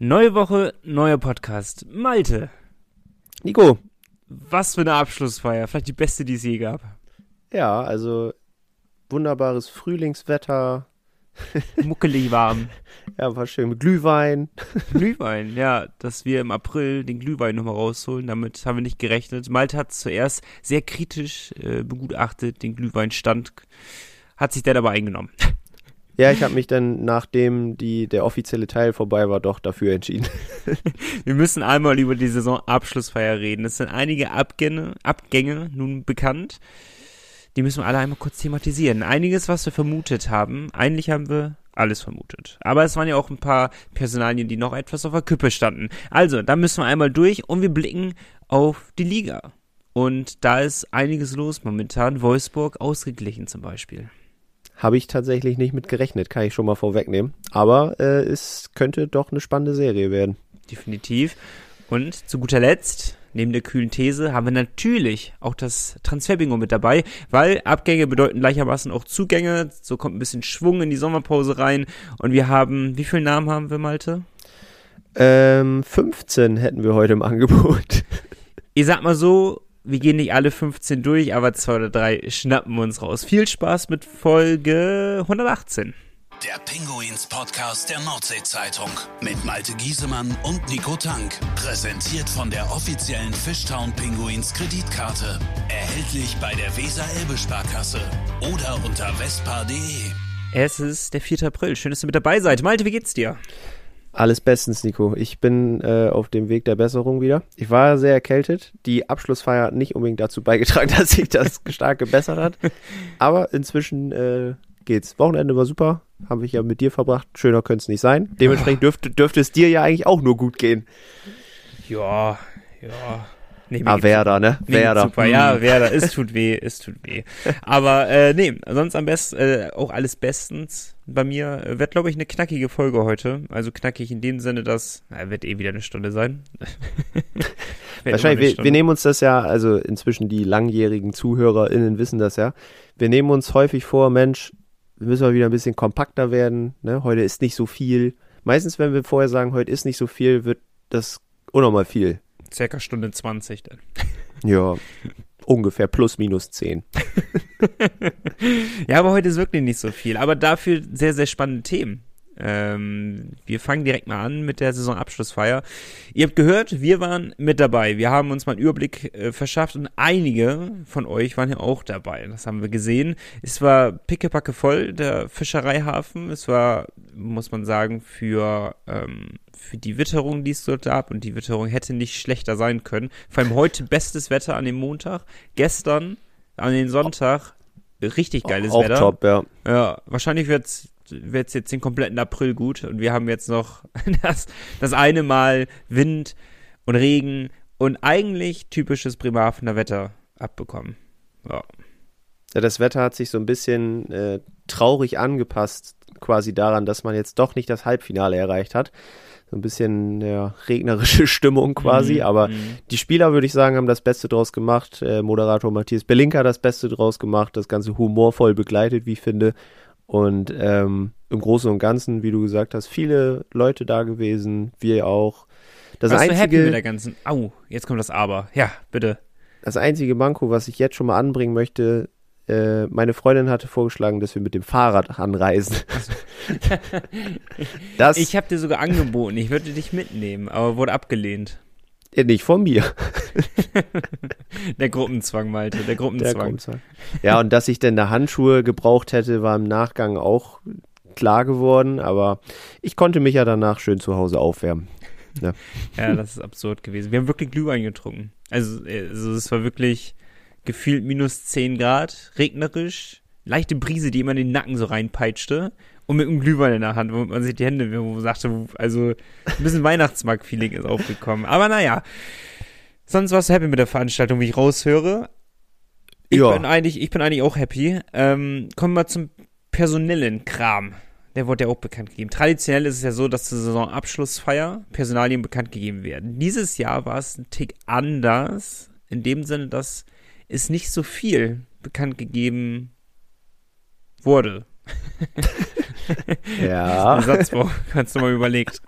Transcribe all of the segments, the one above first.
Neue Woche, neuer Podcast. Malte, Nico, was für eine Abschlussfeier. Vielleicht die beste, die es je gab. ja, also wunderbares Frühlingswetter. Muckelig warm. Ja, war schön mit Glühwein. Glühwein, ja, dass wir im April den Glühwein nochmal rausholen. Damit haben wir nicht gerechnet. Malte hat zuerst sehr kritisch äh, begutachtet, den Glühweinstand, hat sich dann aber eingenommen. Ja, ich habe mich dann, nachdem die, der offizielle Teil vorbei war, doch dafür entschieden. Wir müssen einmal über die Saisonabschlussfeier reden. Es sind einige Abgänge, Abgänge nun bekannt. Die müssen wir alle einmal kurz thematisieren. Einiges, was wir vermutet haben. Eigentlich haben wir alles vermutet. Aber es waren ja auch ein paar Personalien, die noch etwas auf der Küppe standen. Also, da müssen wir einmal durch und wir blicken auf die Liga. Und da ist einiges los momentan. Wolfsburg ausgeglichen zum Beispiel. Habe ich tatsächlich nicht mit gerechnet, kann ich schon mal vorwegnehmen. Aber äh, es könnte doch eine spannende Serie werden. Definitiv. Und zu guter Letzt, neben der kühlen These, haben wir natürlich auch das Transferbingo mit dabei, weil Abgänge bedeuten gleichermaßen auch Zugänge. So kommt ein bisschen Schwung in die Sommerpause rein. Und wir haben, wie viele Namen haben wir, Malte? Ähm, 15 hätten wir heute im Angebot. Ich sag mal so, wir gehen nicht alle 15 durch, aber zwei oder drei schnappen wir uns raus. Viel Spaß mit Folge 118. Der Pinguins Podcast der Nordsee-Zeitung mit Malte Giesemann und Nico Tank. Präsentiert von der offiziellen Fishtown Pinguins Kreditkarte. Erhältlich bei der Weser-Elbe-Sparkasse oder unter vespa.de. Es ist der 4. April. Schön, dass ihr mit dabei seid. Malte, wie geht's dir? Alles bestens, Nico. Ich bin äh, auf dem Weg der Besserung wieder. Ich war sehr erkältet. Die Abschlussfeier hat nicht unbedingt dazu beigetragen, dass sich das stark gebessert hat. Aber inzwischen äh, geht's. Wochenende war super. Habe ich ja mit dir verbracht. Schöner könnte es nicht sein. Dementsprechend dürfte, dürfte es dir ja eigentlich auch nur gut gehen. Ja, ja. Nee, Ah, Werder, ne? Werder. Super. Ja, Werder, es tut weh, es tut weh. Aber äh, nee, sonst am besten äh, auch alles bestens. Bei mir äh, wird, glaube ich, eine knackige Folge heute. Also knackig in dem Sinne, dass, na, wird eh wieder eine Stunde sein. Wahrscheinlich, wir, Stunde. wir nehmen uns das ja, also inzwischen die langjährigen ZuhörerInnen wissen das ja. Wir nehmen uns häufig vor, Mensch, wir müssen mal wieder ein bisschen kompakter werden. Ne? Heute ist nicht so viel. Meistens, wenn wir vorher sagen, heute ist nicht so viel, wird das unnormal viel. Circa Stunde 20 dann. Ja, ungefähr plus minus 10. Ja, aber heute ist wirklich nicht so viel. Aber dafür sehr, sehr spannende Themen. Ähm, wir fangen direkt mal an mit der Saisonabschlussfeier. Ihr habt gehört, wir waren mit dabei. Wir haben uns mal einen Überblick äh, verschafft und einige von euch waren ja auch dabei. Das haben wir gesehen. Es war pickepacke voll, der Fischereihafen. Es war, muss man sagen, für, ähm, für die Witterung, die es dort gab. Und die Witterung hätte nicht schlechter sein können. Vor allem heute bestes Wetter an dem Montag. Gestern an den Sonntag richtig geiles Auch Wetter. top, ja. Ja, wahrscheinlich wird's wird's jetzt den kompletten April gut und wir haben jetzt noch das, das eine Mal Wind und Regen und eigentlich typisches Bremerhavener Wetter abbekommen. Ja. ja. Das Wetter hat sich so ein bisschen äh, traurig angepasst, quasi daran, dass man jetzt doch nicht das Halbfinale erreicht hat. So ein bisschen ja, regnerische Stimmung quasi, Mhm, aber mhm. Die Spieler, würde ich sagen, haben das Beste draus gemacht. Äh, Moderator Matthias Belinka das Beste draus gemacht, das Ganze humorvoll begleitet, wie ich finde. Und ähm, im Großen und Ganzen, wie du gesagt hast, viele Leute da gewesen, wir auch. Das Warst du happy mit der einzige, ganzen. Au, jetzt kommt das Aber. Ja, bitte. das einzige Manko, was ich jetzt schon mal anbringen möchte, äh, meine Freundin hatte vorgeschlagen, dass wir mit dem Fahrrad anreisen. das Ich habe dir sogar angeboten, ich würde dich mitnehmen, aber wurde abgelehnt. Äh, nicht von mir. Der Gruppenzwang, Malte, der Der Gruppenzwang. Ja, und dass ich denn da Handschuhe gebraucht hätte, war im Nachgang auch klar geworden, aber ich konnte mich ja danach schön zu Hause aufwärmen. Ja, das ist absurd gewesen. Wir haben wirklich Glühwein getrunken. Also, also es war wirklich gefühlt minus 10 Grad, regnerisch, leichte Brise, die immer in den Nacken so reinpeitschte und mit einem Glühwein in der Hand, wo man sich die Hände, wo man sagte, also ein bisschen Weihnachtsmarkt-Feeling ist aufgekommen. Aber naja, sonst warst du happy mit der Veranstaltung, wie ich raushöre. Ich Ja. bin eigentlich, ich bin eigentlich auch happy. Ähm, kommen wir zum personellen Kram. Der wurde ja auch bekannt gegeben. Traditionell ist es ja so, dass zur Saisonabschlussfeier Personalien bekannt gegeben werden. Dieses Jahr war es ein Tick anders, in dem Sinne, dass es nicht so viel bekannt gegeben wurde. Ja. Satzbau, kannst du mal überlegt.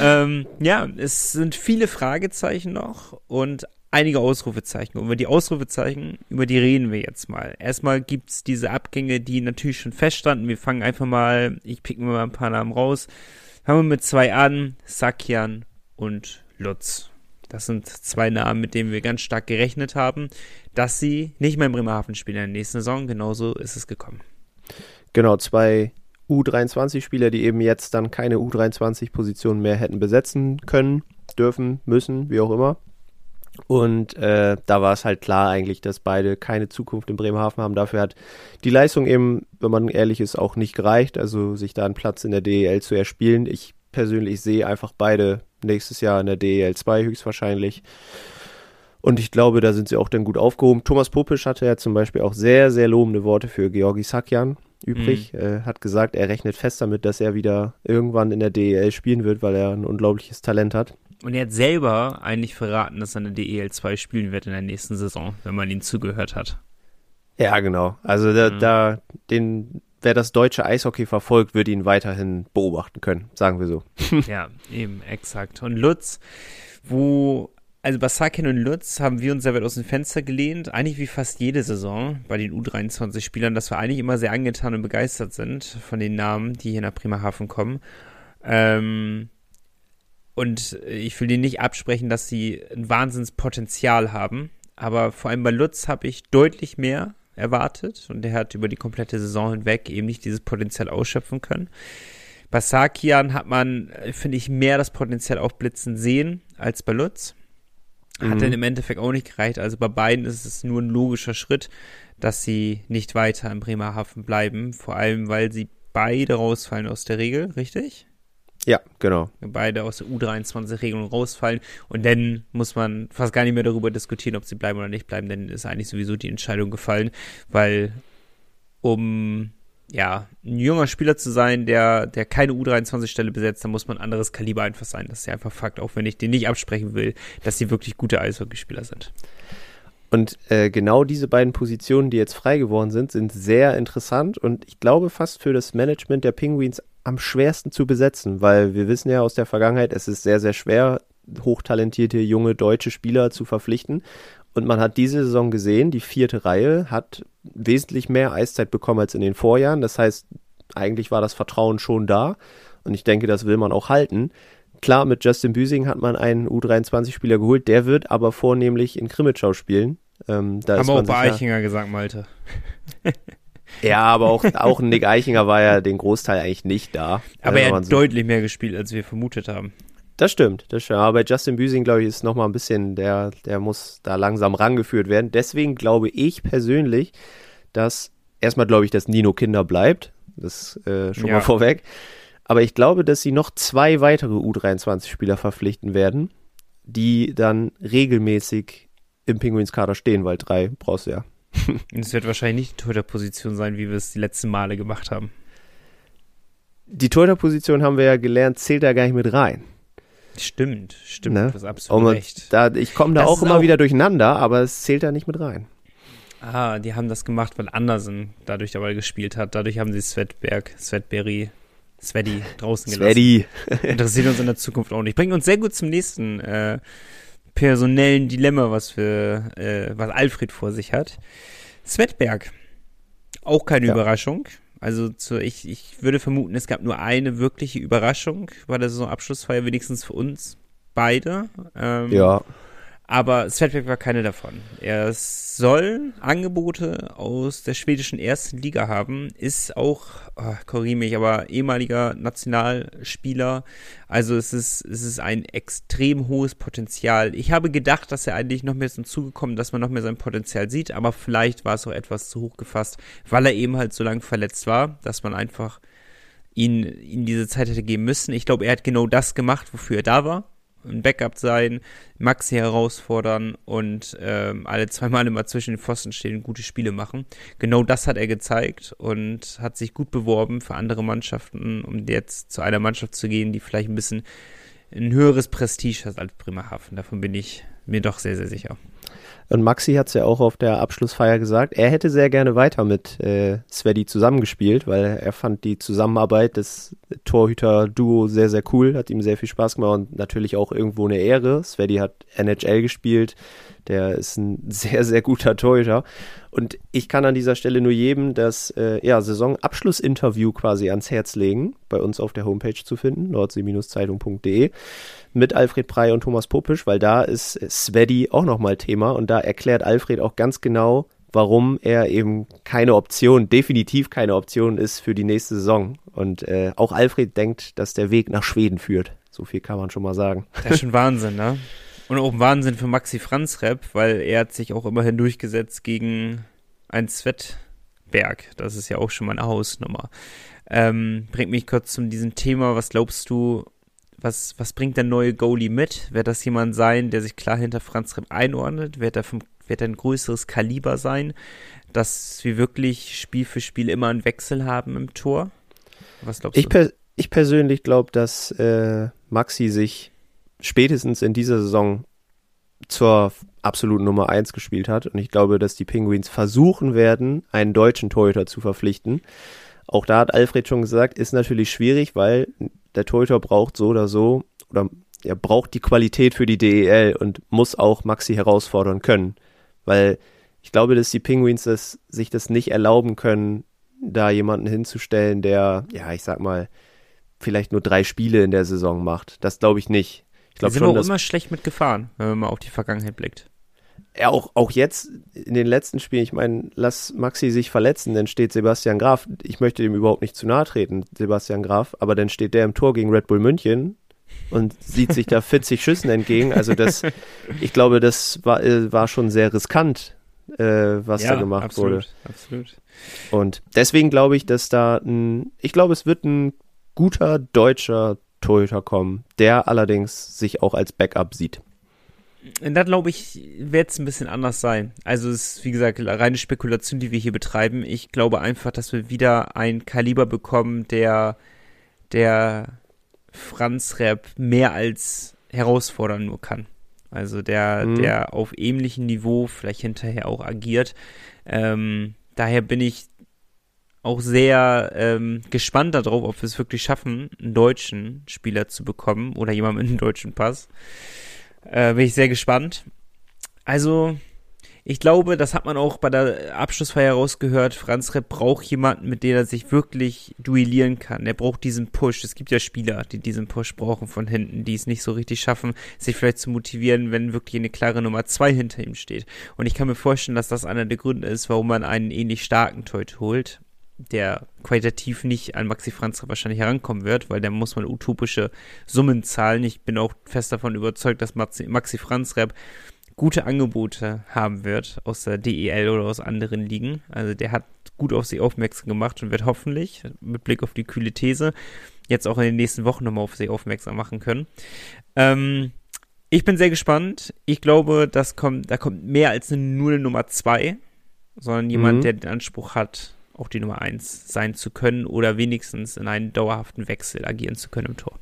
ähm, ja, es sind viele Fragezeichen noch und einige Ausrufezeichen. Und über die Ausrufezeichen, über die reden wir jetzt mal. Erstmal gibt's diese Abgänge, die natürlich schon feststanden. Wir fangen einfach mal, ich pick mir mal ein paar Namen raus. Fangen wir mit zwei an, Sakian und Lutz. Das sind zwei Namen, mit denen wir ganz stark gerechnet haben, dass sie nicht mehr in Bremerhaven spielen in der nächsten Saison. Genauso ist es gekommen. Genau, zwei U23-Spieler, die eben jetzt dann keine U23-Position mehr hätten besetzen können, dürfen, müssen, wie auch immer. Und äh, da war es halt klar eigentlich, dass beide keine Zukunft in Bremerhaven haben. Dafür hat die Leistung eben, wenn man ehrlich ist, auch nicht gereicht. Also sich da einen Platz in der DEL zu erspielen. Ich persönlich sehe einfach beide nächstes Jahr in der DEL 2 höchstwahrscheinlich. Und ich glaube, da sind sie auch dann gut aufgehoben. Thomas Popisch hatte ja zum Beispiel auch sehr, sehr lobende Worte für Georgi Sakyan übrig. Mhm. Er hat gesagt, er rechnet fest damit, dass er wieder irgendwann in der DEL spielen wird, weil er ein unglaubliches Talent hat. Und er hat selber eigentlich verraten, dass er in der DEL 2 spielen wird in der nächsten Saison, wenn man ihm zugehört hat. Ja, genau. Also da, mhm. da den, wer das deutsche Eishockey verfolgt, wird ihn weiterhin beobachten können, sagen wir so. ja, eben, exakt. Und Lutz, wo, also bei Sakin und Lutz haben wir uns sehr weit aus dem Fenster gelehnt, eigentlich wie fast jede Saison bei den U23-Spielern, dass wir eigentlich immer sehr angetan und begeistert sind von den Namen, die hier nach Bremerhaven kommen. Ähm, und ich will denen nicht absprechen, dass sie ein Wahnsinnspotenzial haben. Aber vor allem bei Lutz habe ich deutlich mehr erwartet und der hat über die komplette Saison hinweg eben nicht dieses Potenzial ausschöpfen können. Bei Sakian hat man, finde ich, mehr das Potenzial aufblitzen sehen als bei Lutz. Hat mhm. dann im Endeffekt auch nicht gereicht. Also bei beiden ist es nur ein logischer Schritt, dass sie nicht weiter in Bremerhaven bleiben. Vor allem, weil sie beide rausfallen aus der Regel, richtig? Ja, genau. Beide aus der U23-Regelung rausfallen. Und dann muss man fast gar nicht mehr darüber diskutieren, ob sie bleiben oder nicht bleiben, denn ist eigentlich sowieso die Entscheidung gefallen, weil um ja, ein junger Spieler zu sein, der, der keine U23-Stelle besetzt, dann muss man ein anderes Kaliber einfach sein. Das ist ja einfach Fakt, auch wenn ich den nicht absprechen will, dass sie wirklich gute Eishockeyspieler sind. Und äh, genau diese beiden Positionen, die jetzt frei geworden sind, sind sehr interessant und ich glaube fast für das Management der Penguins am schwersten zu besetzen, weil wir wissen ja aus der Vergangenheit, es ist sehr, sehr schwer, hochtalentierte junge deutsche Spieler zu verpflichten. Und man hat diese Saison gesehen, die vierte Reihe hat wesentlich mehr Eiszeit bekommen als in den Vorjahren. Das heißt, eigentlich war das Vertrauen schon da. Und ich denke, das will man auch halten. Klar, mit Justin Büsing hat man einen U23-Spieler geholt, der wird aber vornehmlich in Krimitschau spielen. Ähm, da Haben wir auch bei Eichinger gesagt, Malte. Ja, aber auch, auch Nick Eichinger war ja den Großteil eigentlich nicht da. Aber er hat deutlich mehr gespielt, als wir vermutet haben. Das stimmt, das stimmt. Aber bei Justin Büsing, glaube ich, ist noch mal ein bisschen, der, der muss da langsam rangeführt werden. Deswegen glaube ich persönlich, dass erstmal glaube ich, dass Nino Kinder bleibt. Das äh, schon ja. mal vorweg. Aber ich glaube, dass sie noch zwei weitere U23-Spieler verpflichten werden, die dann regelmäßig im Pinguins-Kader stehen, weil drei brauchst du ja. es wird wahrscheinlich nicht die Torhüter-Position sein, wie wir es die letzten Male gemacht haben. Die Torhüter-Position haben wir ja gelernt, zählt da gar nicht mit rein. Stimmt, stimmt, ne? du hast absolut man, recht. Da, ich komme da das auch immer auch wieder durcheinander, aber es zählt da nicht mit rein. Ah, die haben das gemacht, weil Andersen dadurch dabei gespielt hat. Dadurch haben sie Svetberg, Svetberry, Svedi draußen gelassen. Svedi. Interessiert uns in der Zukunft auch nicht. Bringt uns sehr gut zum nächsten äh, personellen Dilemma, was für äh, was Alfred vor sich hat. Svetberg. Auch keine ja. Überraschung. Also zu, ich, ich würde vermuten, es gab nur eine wirkliche Überraschung bei der Saisonabschlussfeier, wenigstens für uns beide. Ähm, ja. Aber Svetberg war keine davon. Er soll Angebote aus der schwedischen ersten Liga haben, ist auch, oh, korrigiere mich, aber ehemaliger Nationalspieler. Also es ist, es ist ein extrem hohes Potenzial. Ich habe gedacht, dass er eigentlich noch mehr hinzugekommen, dass man noch mehr sein Potenzial sieht, aber vielleicht war es auch etwas zu hoch gefasst, weil er eben halt so lange verletzt war, dass man einfach ihn, ihn diese Zeit hätte geben müssen. Ich glaube, er hat genau das gemacht, wofür er da war ein Backup sein, Maxi herausfordern und ähm, alle zweimal immer zwischen den Pfosten stehen und gute Spiele machen. Genau das hat er gezeigt und hat sich gut beworben für andere Mannschaften, um jetzt zu einer Mannschaft zu gehen, die vielleicht ein bisschen ein höheres Prestige hat als Bremerhaven. Davon bin ich mir doch sehr, sehr sicher. Und Maxi hat es ja auch auf der Abschlussfeier gesagt, er hätte sehr gerne weiter mit äh, Svedi zusammengespielt, weil er fand die Zusammenarbeit des Torhüter-Duo sehr, sehr cool, hat ihm sehr viel Spaß gemacht und natürlich auch irgendwo eine Ehre. Svedi hat NHL gespielt, der ist ein sehr, sehr guter Torhüter. Und ich kann an dieser Stelle nur jedem das äh, ja, Saisonabschlussinterview quasi ans Herz legen, bei uns auf der Homepage zu finden, nordsee-zeitung.de, mit Alfred Prey und Thomas Popisch, weil da ist Svedi auch nochmal Thema und da erklärt Alfred auch ganz genau, warum er eben keine Option, definitiv keine Option ist für die nächste Saison. Und äh, auch Alfred denkt, dass der Weg nach Schweden führt. So viel kann man schon mal sagen. Das ist schon Wahnsinn, ne? Und auch ein Wahnsinn für Maxi Franz Rep, weil er hat sich auch immerhin durchgesetzt gegen ein Svetberg. Das ist ja auch schon mal eine Hausnummer. Ähm, bringt mich kurz zu diesem Thema. Was glaubst du, was, was bringt der neue Goalie mit? Wird das jemand sein, der sich klar hinter Franz Rep einordnet? Wird er, vom, wird er ein größeres Kaliber sein, dass wir wirklich Spiel für Spiel immer einen Wechsel haben im Tor? Was glaubst ich du? Per ich persönlich glaube, dass äh, Maxi sich spätestens in dieser Saison zur absoluten Nummer 1 gespielt hat. Und ich glaube, dass die Penguins versuchen werden, einen deutschen Torhüter zu verpflichten. Auch da hat Alfred schon gesagt, ist natürlich schwierig, weil der Torhüter braucht so oder so, oder er braucht die Qualität für die DEL und muss auch Maxi herausfordern können. Weil ich glaube, dass die Penguins das, sich das nicht erlauben können, da jemanden hinzustellen, der, ja, ich sag mal, vielleicht nur drei Spiele in der Saison macht. Das glaube ich nicht. Ich glaube schon, auch immer schlecht mitgefahren, wenn man mal auf die Vergangenheit blickt. Ja, auch, auch jetzt in den letzten Spielen, ich meine, lass Maxi sich verletzen, dann steht Sebastian Graf, ich möchte dem überhaupt nicht zu nahe treten, Sebastian Graf, aber dann steht der im Tor gegen Red Bull München und sieht sich da 40 Schüssen entgegen. Also das, ich glaube, das war, äh, war schon sehr riskant, äh, was ja, da gemacht absolut, wurde. Absolut. Und deswegen glaube ich, dass da ein, ich glaube, es wird ein guter deutscher Torhüter kommen, der allerdings sich auch als Backup sieht. Da glaube ich, wird es ein bisschen anders sein. Also es ist, wie gesagt, reine Spekulation, die wir hier betreiben. Ich glaube einfach, dass wir wieder ein Kaliber bekommen, der, der Franz Rap mehr als herausfordern nur kann. Also der, mhm. der auf ähnlichem Niveau vielleicht hinterher auch agiert. Ähm, daher bin ich auch sehr ähm, gespannt darauf, ob wir es wirklich schaffen, einen deutschen Spieler zu bekommen oder jemanden mit einem deutschen Pass. Äh, bin ich sehr gespannt. Also, ich glaube, das hat man auch bei der Abschlussfeier rausgehört. Franz Repp braucht jemanden, mit dem er sich wirklich duellieren kann. Er braucht diesen Push. Es gibt ja Spieler, die diesen Push brauchen von hinten, die es nicht so richtig schaffen, sich vielleicht zu motivieren, wenn wirklich eine klare Nummer zwei hinter ihm steht. Und ich kann mir vorstellen, dass das einer der Gründe ist, warum man einen ähnlich starken Teut holt der qualitativ nicht an Maxi Franz wahrscheinlich herankommen wird, weil der muss man utopische Summen zahlen. Ich bin auch fest davon überzeugt, dass Maxi, Maxi Franz Rap gute Angebote haben wird aus der DEL oder aus anderen Ligen. Also der hat gut auf sich aufmerksam gemacht und wird hoffentlich, mit Blick auf die kühle These, jetzt auch in den nächsten Wochen nochmal auf sich aufmerksam machen können. Ähm, ich bin sehr gespannt. Ich glaube, das kommt, da kommt mehr als eine, nur eine Nummer zwei, sondern jemand, mhm. der den Anspruch hat, auch die Nummer 1 sein zu können oder wenigstens in einem dauerhaften Wechsel agieren zu können im Tor.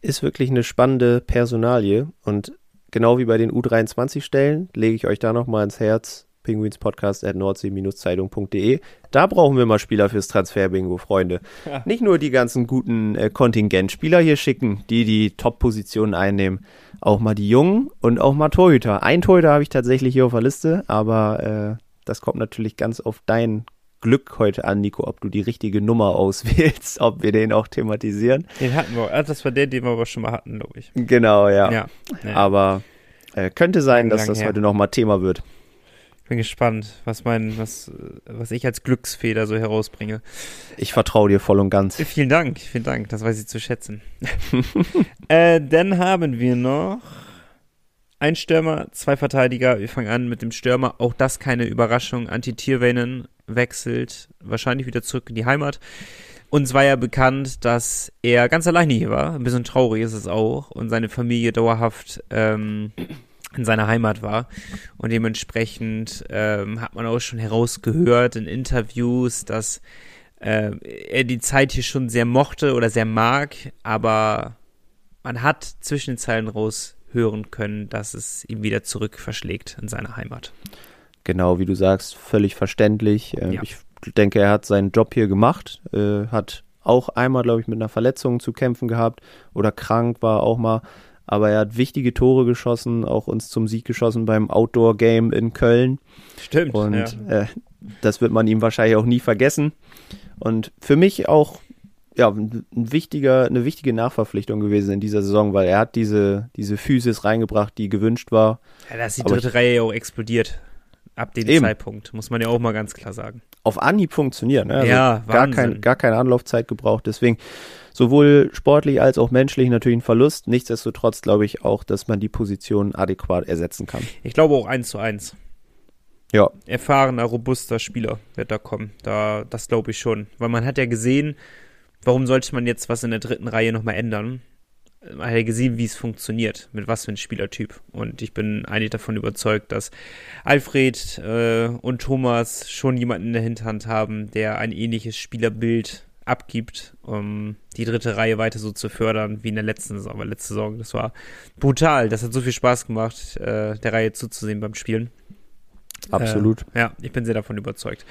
Ist wirklich eine spannende Personalie und genau wie bei den U23-Stellen lege ich euch da nochmal ins Herz. Penguinspodcast at nordsee-zeitung.de. Da brauchen wir mal Spieler fürs Transferbingo, Freunde. Ja. Nicht nur die ganzen guten äh, Kontingentspieler hier schicken, die die Top-Positionen einnehmen. Auch mal die Jungen und auch mal Torhüter. Ein Torhüter habe ich tatsächlich hier auf der Liste, aber äh, das kommt natürlich ganz auf dein Glück heute an, Nico, ob du die richtige Nummer auswählst, ob wir den auch thematisieren. Den hatten wir. Ah, das war der, den wir aber schon mal hatten, glaube ich. Genau, ja. ja, ja. Aber äh, könnte sein, dass das her. heute nochmal Thema wird. Ich bin gespannt, was mein, was, was ich als Glücksfeder so herausbringe. Ich vertraue dir voll und ganz. Vielen Dank, vielen Dank, das weiß ich zu schätzen. äh, dann haben wir noch ein Stürmer, zwei Verteidiger. Wir fangen an mit dem Stürmer. Auch das keine Überraschung. Anti-Tierwainen wechselt wahrscheinlich wieder zurück in die Heimat. Uns war ja bekannt, dass er ganz alleine hier war. Ein bisschen traurig ist es auch. Und seine Familie dauerhaft ähm, in seiner Heimat war. Und dementsprechend ähm, hat man auch schon herausgehört in Interviews, dass äh, er die Zeit hier schon sehr mochte oder sehr mag. Aber man hat zwischen den Zeilen raus hören können, dass es ihm wieder zurück verschlägt in seine Heimat. Genau, wie du sagst, völlig verständlich. Ähm, ja. Ich denke, er hat seinen Job hier gemacht, äh, hat auch einmal, glaube ich, mit einer Verletzung zu kämpfen gehabt oder krank war auch mal. Aber er hat wichtige Tore geschossen, auch uns zum Sieg geschossen beim Outdoor-Game in Köln. Stimmt. Und ja. äh, das wird man ihm wahrscheinlich auch nie vergessen. Und für mich auch ja, ein wichtiger, eine wichtige Nachverpflichtung gewesen in dieser Saison, weil er hat diese, diese Physis reingebracht, die gewünscht war. Ja, da ist die dritte Reihe ja auch explodiert. Ab dem Eben. Zeitpunkt, muss man ja auch mal ganz klar sagen. Auf Anhieb funktioniert, ne? Also ja, gar, kein, gar keine Anlaufzeit gebraucht. Deswegen sowohl sportlich als auch menschlich natürlich ein Verlust. Nichtsdestotrotz glaube ich auch, dass man die Position adäquat ersetzen kann. Ich glaube auch eins zu eins. Ja. Erfahrener, robuster Spieler wird da kommen. Da, das glaube ich schon. Weil man hat ja gesehen, warum sollte man jetzt was in der dritten Reihe nochmal ändern? Man hat ja gesehen, wie es funktioniert, mit was für ein Spielertyp. Und ich bin eigentlich davon überzeugt, dass Alfred äh, und Thomas schon jemanden in der Hinterhand haben, der ein ähnliches Spielerbild abgibt, um die dritte Reihe weiter so zu fördern wie in der letzten Saison. Aber letzte Saison, das war brutal. Das hat so viel Spaß gemacht, äh, der Reihe zuzusehen beim Spielen. Absolut. Äh, ja, ich bin sehr davon überzeugt.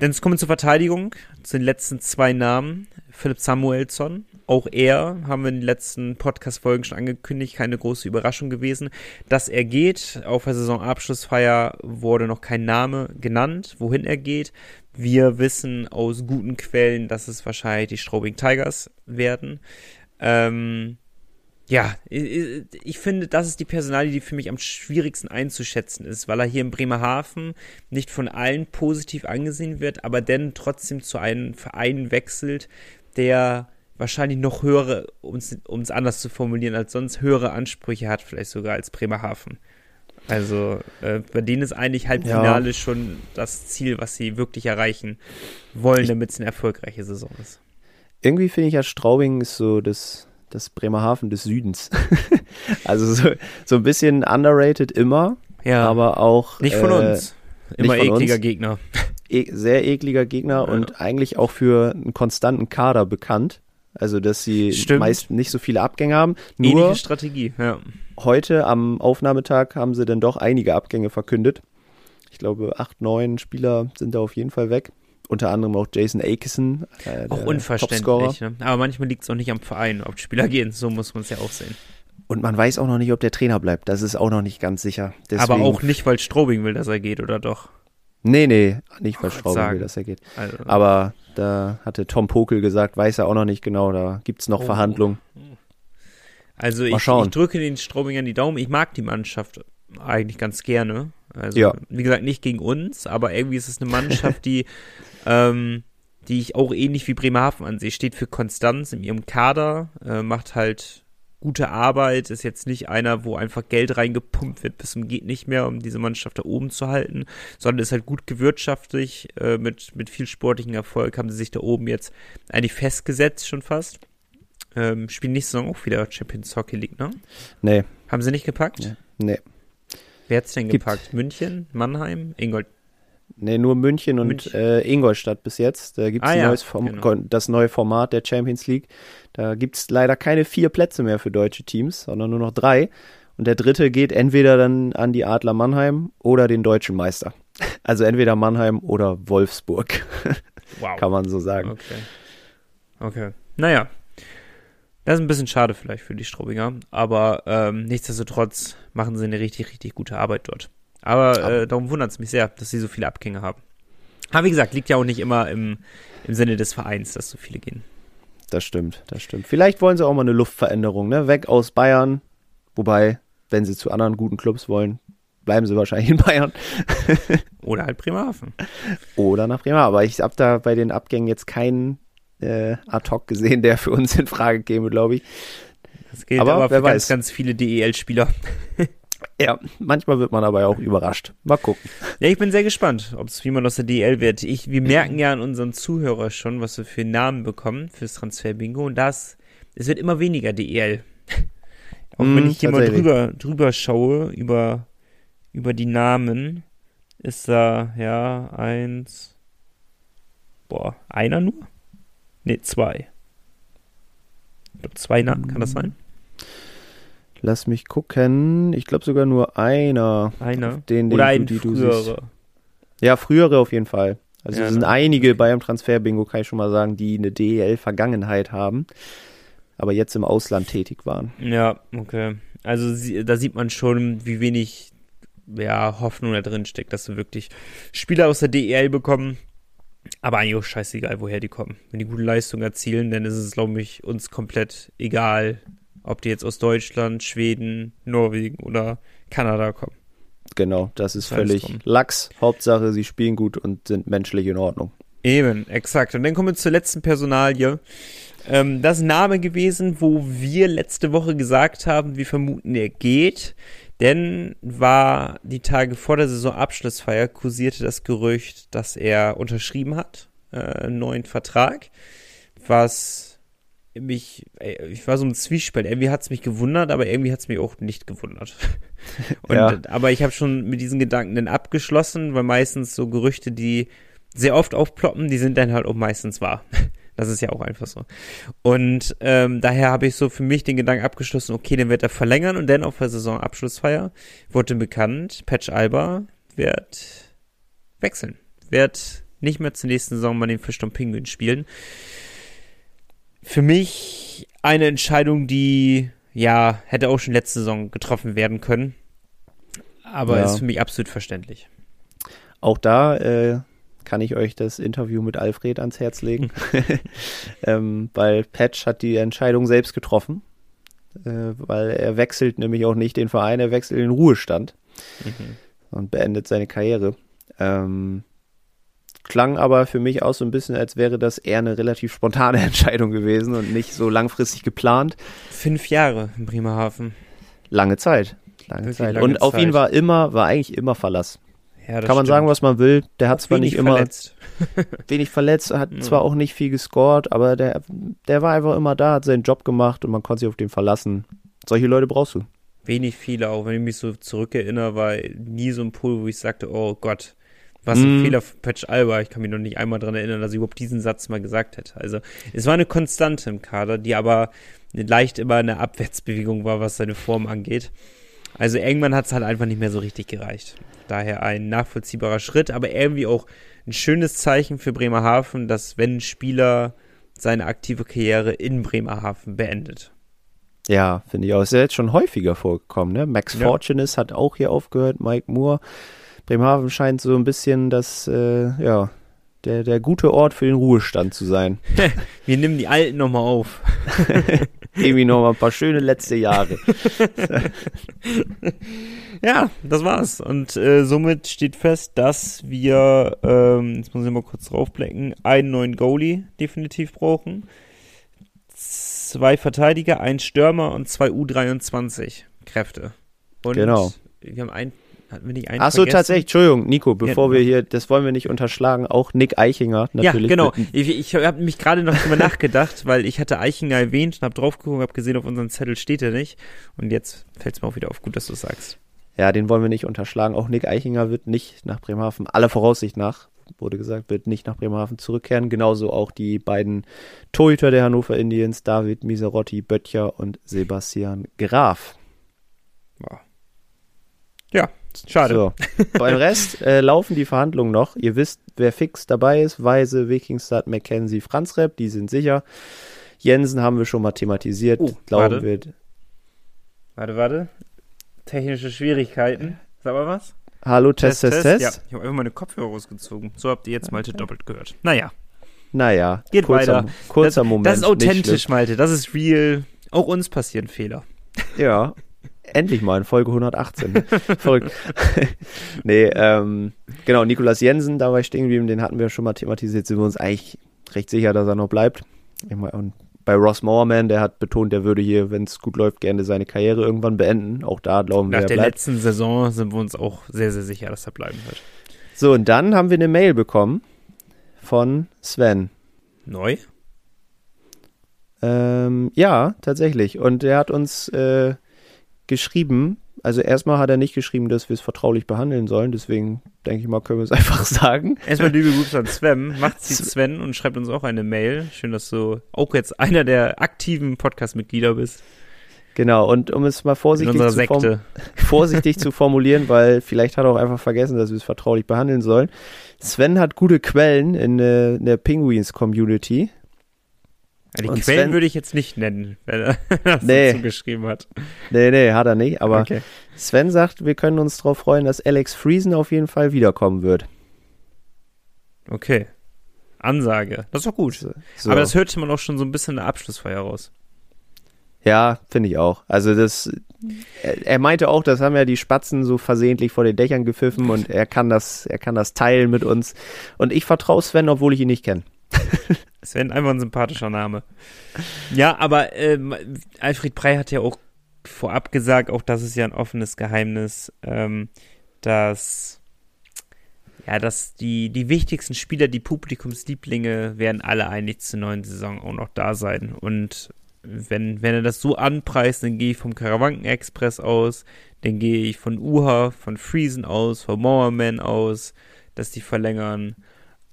Denn es kommen zur Verteidigung, zu den letzten zwei Namen. Philipp Samuelsson, auch er, haben wir in den letzten Podcast-Folgen schon angekündigt, keine große Überraschung gewesen, dass er geht. Auf der Saisonabschlussfeier wurde noch kein Name genannt, wohin er geht. Wir wissen aus guten Quellen, dass es wahrscheinlich die Strobing Tigers werden. Ähm, ja, ich finde, das ist die Personalie, die für mich am schwierigsten einzuschätzen ist, weil er hier in Bremerhaven nicht von allen positiv angesehen wird, aber dann trotzdem zu einem Verein wechselt, der wahrscheinlich noch höhere, um es anders zu formulieren als sonst, höhere Ansprüche hat, vielleicht sogar als Bremerhaven. Also äh, bei denen ist eigentlich Halbfinale ja. schon das Ziel, was sie wirklich erreichen wollen, damit es eine erfolgreiche Saison ist. Irgendwie finde ich ja Straubing ist so das das Bremerhaven des Südens. also so, so ein bisschen underrated immer, ja. aber auch. Nicht von äh, uns. Immer ekliger uns. Gegner. E sehr ekliger Gegner ja. und eigentlich auch für einen konstanten Kader bekannt. Also, dass sie Stimmt. meist nicht so viele Abgänge haben. Nur Ähnliche Strategie, ja. Heute am Aufnahmetag haben sie dann doch einige Abgänge verkündet. Ich glaube, acht, neun Spieler sind da auf jeden Fall weg unter anderem auch Jason Akeson. Äh, auch unverständlich. Ne? Aber manchmal liegt es auch nicht am Verein, ob die Spieler gehen. So muss man es ja auch sehen. Und man weiß auch noch nicht, ob der Trainer bleibt. Das ist auch noch nicht ganz sicher. Deswegen Aber auch nicht, weil Strobing will, dass er geht, oder doch? Nee, nee, nicht, weil Strobing will, dass er geht. Also. Aber da hatte Tom Pokel gesagt, weiß er auch noch nicht genau. Da gibt es noch oh. Verhandlungen. Also ich, ich, drücke den Strobingern die Daumen. Ich mag die Mannschaft eigentlich ganz gerne. Also, ja. wie gesagt, nicht gegen uns, aber irgendwie ist es eine Mannschaft, die ähm, die ich auch ähnlich wie Bremerhaven ansehe. Steht für Konstanz in ihrem Kader, äh, macht halt gute Arbeit, ist jetzt nicht einer, wo einfach Geld reingepumpt wird bis zum geht nicht mehr, um diese Mannschaft da oben zu halten, sondern ist halt gut gewirtschaftlich, äh, mit, mit viel sportlichen Erfolg haben sie sich da oben jetzt eigentlich festgesetzt schon fast. Ähm, spielen nächste Saison auch wieder Champions Hockey League, ne? Nee. Haben sie nicht gepackt? Nee. Wer hat's denn Gibt. gepackt? München? Mannheim? Ingolstadt? Nee, nur München und München. Äh, Ingolstadt bis jetzt. Da gibt es ah, ja, genau. das neue Format der Champions League. Da gibt es leider keine vier Plätze mehr für deutsche Teams, sondern nur noch drei. Und der dritte geht entweder dann an die Adler Mannheim oder den deutschen Meister. Also entweder Mannheim oder Wolfsburg. Wow. Kann man so sagen. Okay. Okay. Naja. Das ist ein bisschen schade vielleicht für die Strobinger, aber ähm, nichtsdestotrotz machen sie eine richtig, richtig gute Arbeit dort. Aber äh, darum wundert es mich sehr, dass sie so viele Abgänge haben. Aber wie gesagt, liegt ja auch nicht immer im, im Sinne des Vereins, dass so viele gehen. Das stimmt, das stimmt. Vielleicht wollen sie auch mal eine Luftveränderung, ne? Weg aus Bayern. Wobei, wenn sie zu anderen guten Clubs wollen, bleiben sie wahrscheinlich in Bayern. Oder halt Bremerhaven. Oder nach Bremerhaven. Aber ich habe da bei den Abgängen jetzt keinen äh, ad hoc gesehen, der für uns in Frage käme, glaube ich. Das gilt aber, aber für ganz, ganz viele DEL-Spieler. Ja, manchmal wird man aber auch überrascht. Mal gucken. Ja, ich bin sehr gespannt, ob es wie man aus der DL wird. Ich, wir merken ja an unseren Zuhörern schon, was wir für Namen bekommen fürs Transfer-Bingo. Und das, es wird immer weniger DL. auch mm, wenn ich hier mal drüber, drüber schaue, über, über die Namen, ist da, ja, eins, boah, einer nur? Ne, zwei. Ich glaube, zwei Namen, kann das sein? Lass mich gucken. Ich glaube sogar nur einer. Einer. Den, den Oder du- ein du siehst. früherer. Ja, frühere auf jeden Fall. Also Ja, es sind ne? einige bei einem Transfer-Bingo, kann ich schon mal sagen, die eine DEL-Vergangenheit haben, aber jetzt im Ausland tätig waren. Ja, okay. Also sie, da sieht man schon, wie wenig ja, Hoffnung da drin steckt, dass wir wirklich Spieler aus der DEL bekommen. Aber eigentlich auch scheißegal, woher die kommen. Wenn die gute Leistung erzielen, dann ist es, glaube ich, uns komplett egal, ob die jetzt aus Deutschland, Schweden, Norwegen oder Kanada kommen. Genau, das ist völlig drum. Lachs. Hauptsache, sie spielen gut und sind menschlich in Ordnung. Eben, exakt. Und dann kommen wir zur letzten Personalie. Ähm, das ist ein Name gewesen, wo wir letzte Woche gesagt haben, wir vermuten, er geht. Denn war die Tage vor der Saisonabschlussfeier kursierte das Gerücht, dass er unterschrieben hat, äh, einen neuen Vertrag, was mich, ey, ich war so im Zwiespalt. Irgendwie hat es mich gewundert, aber irgendwie hat es mich auch nicht gewundert. Und, Ja. Aber ich habe schon mit diesen Gedanken dann abgeschlossen, weil meistens so Gerüchte, die sehr oft aufploppen, die sind dann halt auch meistens wahr. Das ist ja auch einfach so. Und ähm, daher habe ich so für mich den Gedanken abgeschlossen, okay, den wird er verlängern und dann auf der Saisonabschlussfeier wurde bekannt, Patch Alba wird wechseln. Wird nicht mehr zur nächsten Saison bei den Fischton Penguins spielen. Für mich eine Entscheidung, die ja hätte auch schon letzte Saison getroffen werden können. Aber Ja. ist für mich absolut verständlich. Auch da äh, kann ich euch das Interview mit Alfred ans Herz legen, ähm, weil Patch hat die Entscheidung selbst getroffen, äh, weil er wechselt nämlich auch nicht den Verein, er wechselt in den Ruhestand Mhm. und beendet seine Karriere. Ähm, klang aber für mich auch so ein bisschen, als wäre das eher eine relativ spontane Entscheidung gewesen und nicht so langfristig geplant. Fünf Jahre in Bremerhaven. Lange Zeit. Lange Wirklich Zeit. lange und auf ihn Zeit. war immer, war eigentlich immer Verlass. Ja, Kann man sagen, stimmt. was man will. Der hat Auch zwar nicht immer verletzt. wenig verletzt, hat Ja. zwar auch nicht viel gescored, aber der, der war einfach immer da, hat seinen Job gemacht und man konnte sich auf den verlassen. Solche Leute brauchst du. Wenig viele, auch wenn ich mich so zurückerinnere, war nie so ein Pool, wo ich sagte, oh Gott, was ein Mm. Fehler von Patch Alba. Ich kann mich noch nicht einmal dran erinnern, dass ich überhaupt diesen Satz mal gesagt hätte. Also es war eine Konstante im Kader, die aber leicht immer eine Abwärtsbewegung war, was seine Form angeht. Also irgendwann hat es halt einfach nicht mehr so richtig gereicht. Daher ein nachvollziehbarer Schritt, aber irgendwie auch ein schönes Zeichen für Bremerhaven, dass wenn ein Spieler seine aktive Karriere in Bremerhaven beendet. Ja, finde ich auch. Ist ja jetzt schon häufiger vorgekommen, ne? Max Ja. Fortunis hat auch hier aufgehört, Mike Moore. Bremerhaven scheint so ein bisschen das, äh, ja, der, der gute Ort für den Ruhestand zu sein. Wir nehmen die Alten nochmal auf. Irgendwie noch mal ein paar schöne letzte Jahre. Ja, das war's. Und äh, somit steht fest, dass wir, ähm, jetzt muss ich mal kurz draufblicken, einen neuen Goalie definitiv brauchen. Zwei Verteidiger, ein Stürmer und zwei U23 Kräfte. Und Genau. wir haben einen, hatten wir nicht einen Ach so, vergessen? tatsächlich, Entschuldigung, Nico, bevor Ja. wir hier, das wollen wir nicht unterschlagen, auch Nick Eichinger Ja, natürlich. genau. mit- Ich, ich habe mich gerade noch drüber nachgedacht, weil ich hatte Eichinger erwähnt und habe drauf geguckt, habe gesehen, auf unserem Zettel steht er nicht. Und jetzt fällt es mir auch wieder auf. Gut, dass du sagst. Ja, den wollen wir nicht unterschlagen. Auch Nick Eichinger wird nicht nach Bremerhaven, aller Voraussicht nach, wurde gesagt, wird nicht nach Bremerhaven zurückkehren. Genauso auch die beiden Torhüter der Hannover Indians, David Miserotti Böttcher und Sebastian Graf. Ja, schade. So. Beim Rest äh, laufen die Verhandlungen noch. Ihr wisst, wer fix dabei ist. Weise, Wikingstad, McKenzie, Franz Repp, die sind sicher. Jensen haben wir schon mal thematisiert. Oh, Glauben warte. wir. Warte, warte. Technische Schwierigkeiten. Sag mal was. Hallo, Test, Test, Test. Ja, ich habe einfach meine Kopfhörer rausgezogen. So habt ihr jetzt Malte doppelt gehört. Naja, Naja, Geht kurzer, weiter. kurzer das, Moment. das ist authentisch, Malte. Das ist real. Auch uns passieren Fehler. Ja, endlich mal in Folge 118. Verrückt. nee, ähm, genau, Nikolas Jensen, da war ich stehen geblieben, den hatten wir schon mal thematisiert, sind wir uns eigentlich recht sicher, dass er noch bleibt. Und bei Ross Moorman, der hat betont, der würde hier, wenn es gut läuft, gerne seine Karriere irgendwann beenden. Auch da glauben wir, Nach er der bleibt. letzten Saison sind wir uns auch sehr, sehr sicher, dass er bleiben wird. So, und dann haben wir eine Mail bekommen von Sven. Neu? Ähm, ja, tatsächlich. Und er hat uns äh, geschrieben, also erstmal hat er nicht geschrieben, dass wir es vertraulich behandeln sollen, deswegen denke ich mal, können wir es einfach sagen. Erstmal liebe Grüße an Sven. Macht's wie Sven und schreibt uns auch eine Mail. Schön, dass du auch jetzt einer der aktiven Podcast-Mitglieder bist. Genau, und um es mal vorsichtig zu, form vorsichtig zu formulieren, weil vielleicht hat er auch einfach vergessen, dass wir es vertraulich behandeln sollen. Sven hat gute Quellen in, äh, in der Penguins-Community. Die Und Quellen Sven- würde ich jetzt nicht nennen, wenn er das Nee. dazu geschrieben hat. Nee, nee, hat er nicht, aber okay. Sven sagt, wir können uns darauf freuen, dass Alex Friesen auf jeden Fall wiederkommen wird. okay. Ansage. Das ist doch gut. So. Aber das hörte man auch schon so ein bisschen in der Abschlussfeier raus. Ja, finde ich auch. Also das, er, er meinte auch, das haben ja die Spatzen so versehentlich vor den Dächern gepfiffen und er kann das, er kann das teilen mit uns. Und ich vertraue Sven, obwohl ich ihn nicht kenne. Sven, einfach ein sympathischer Name. Ja, aber ähm, Alfred Prey hat ja auch vorab gesagt, auch das ist ja ein offenes Geheimnis, ähm, dass ja, dass die, die wichtigsten Spieler, die Publikumslieblinge, werden alle eigentlich zur neuen Saison auch noch da sein. Und wenn, wenn er das so anpreist, dann gehe ich vom Karawanken Express aus, dann gehe ich von Uha, von Friesen aus, von Mowerman aus, dass die verlängern.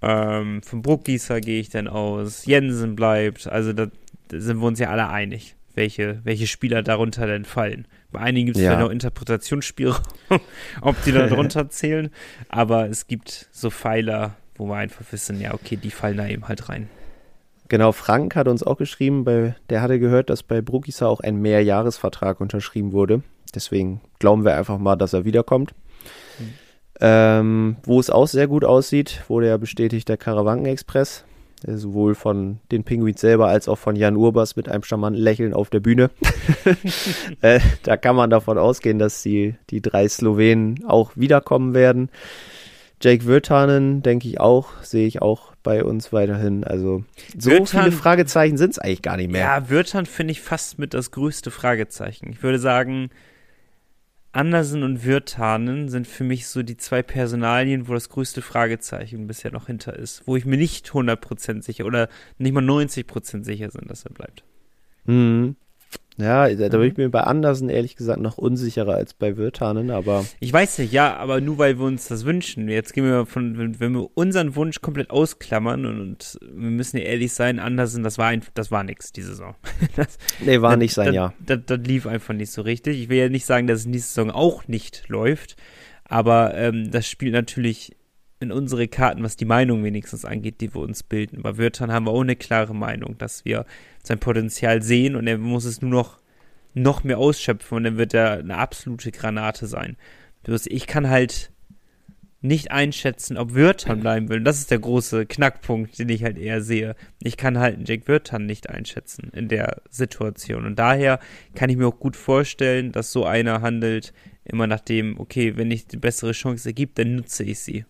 Ähm, von Bruckgießer gehe ich dann aus. Jensen bleibt. Also da, da sind wir uns ja alle einig, welche, welche Spieler darunter denn fallen. Bei einigen gibt es Ja. noch Interpretationsspielraum, ob die da drunter zählen. Aber es gibt so Pfeiler, wo wir einfach wissen, ja, okay, die fallen da eben halt rein. Genau, Frank hat uns auch geschrieben, bei, der hatte gehört, dass bei Brukisa auch ein Mehrjahresvertrag unterschrieben wurde. Deswegen glauben wir einfach mal, dass er wiederkommt. Mhm. Ähm, wo es auch sehr gut aussieht, wurde ja bestätigt der Karawanken-Express. Der Sowohl von den Pinguins selber als auch von Jan Urbas mit einem charmanten Lächeln auf der Bühne. äh, da kann man davon ausgehen, dass die, die drei Slowenen auch wiederkommen werden. Jake Wirtanen, denke ich auch, sehe ich auch bei uns weiterhin. Also so Wirtan- viele Fragezeichen sind es eigentlich gar nicht mehr. Ja, Wirtan finde ich fast mit das größte Fragezeichen. Ich würde sagen, Andersen und Wirtanen sind für mich so die zwei Personalien, wo das größte Fragezeichen bisher noch hinter ist. Wo ich mir nicht 100% sicher oder nicht mal 90% sicher sind, dass er bleibt. Mhm. Ja, da, da Mhm. bin ich mir bei Andersen ehrlich gesagt noch unsicherer als bei Wirtanen, aber Ich weiß nicht, ja, aber nur weil wir uns das wünschen. Jetzt gehen wir von, wenn, wenn wir unseren Wunsch komplett ausklammern und, und wir müssen ja ehrlich sein, Andersen, das war ein, das war nix, die Saison. Das, nee, war das- nicht sein das, Jahr. Das, das lief einfach nicht so richtig. Ich will ja nicht sagen, dass es nächste Saison auch nicht läuft, aber ähm, das spielt natürlich in unsere Karten, was die Meinung wenigstens angeht, die wir uns bilden. Bei Wirtan haben wir auch eine klare Meinung, dass wir sein Potenzial sehen und er muss es nur noch, noch mehr ausschöpfen und dann wird er eine absolute Granate sein. Ich kann halt nicht einschätzen, ob Wirtan bleiben will. Das ist der große Knackpunkt, den ich halt eher sehe. Ich kann halt Jake Wirtan nicht einschätzen in der Situation. Und daher kann ich mir auch gut vorstellen, dass so einer handelt, immer nach dem, okay, wenn ich die bessere Chance ergibt, dann nutze ich sie.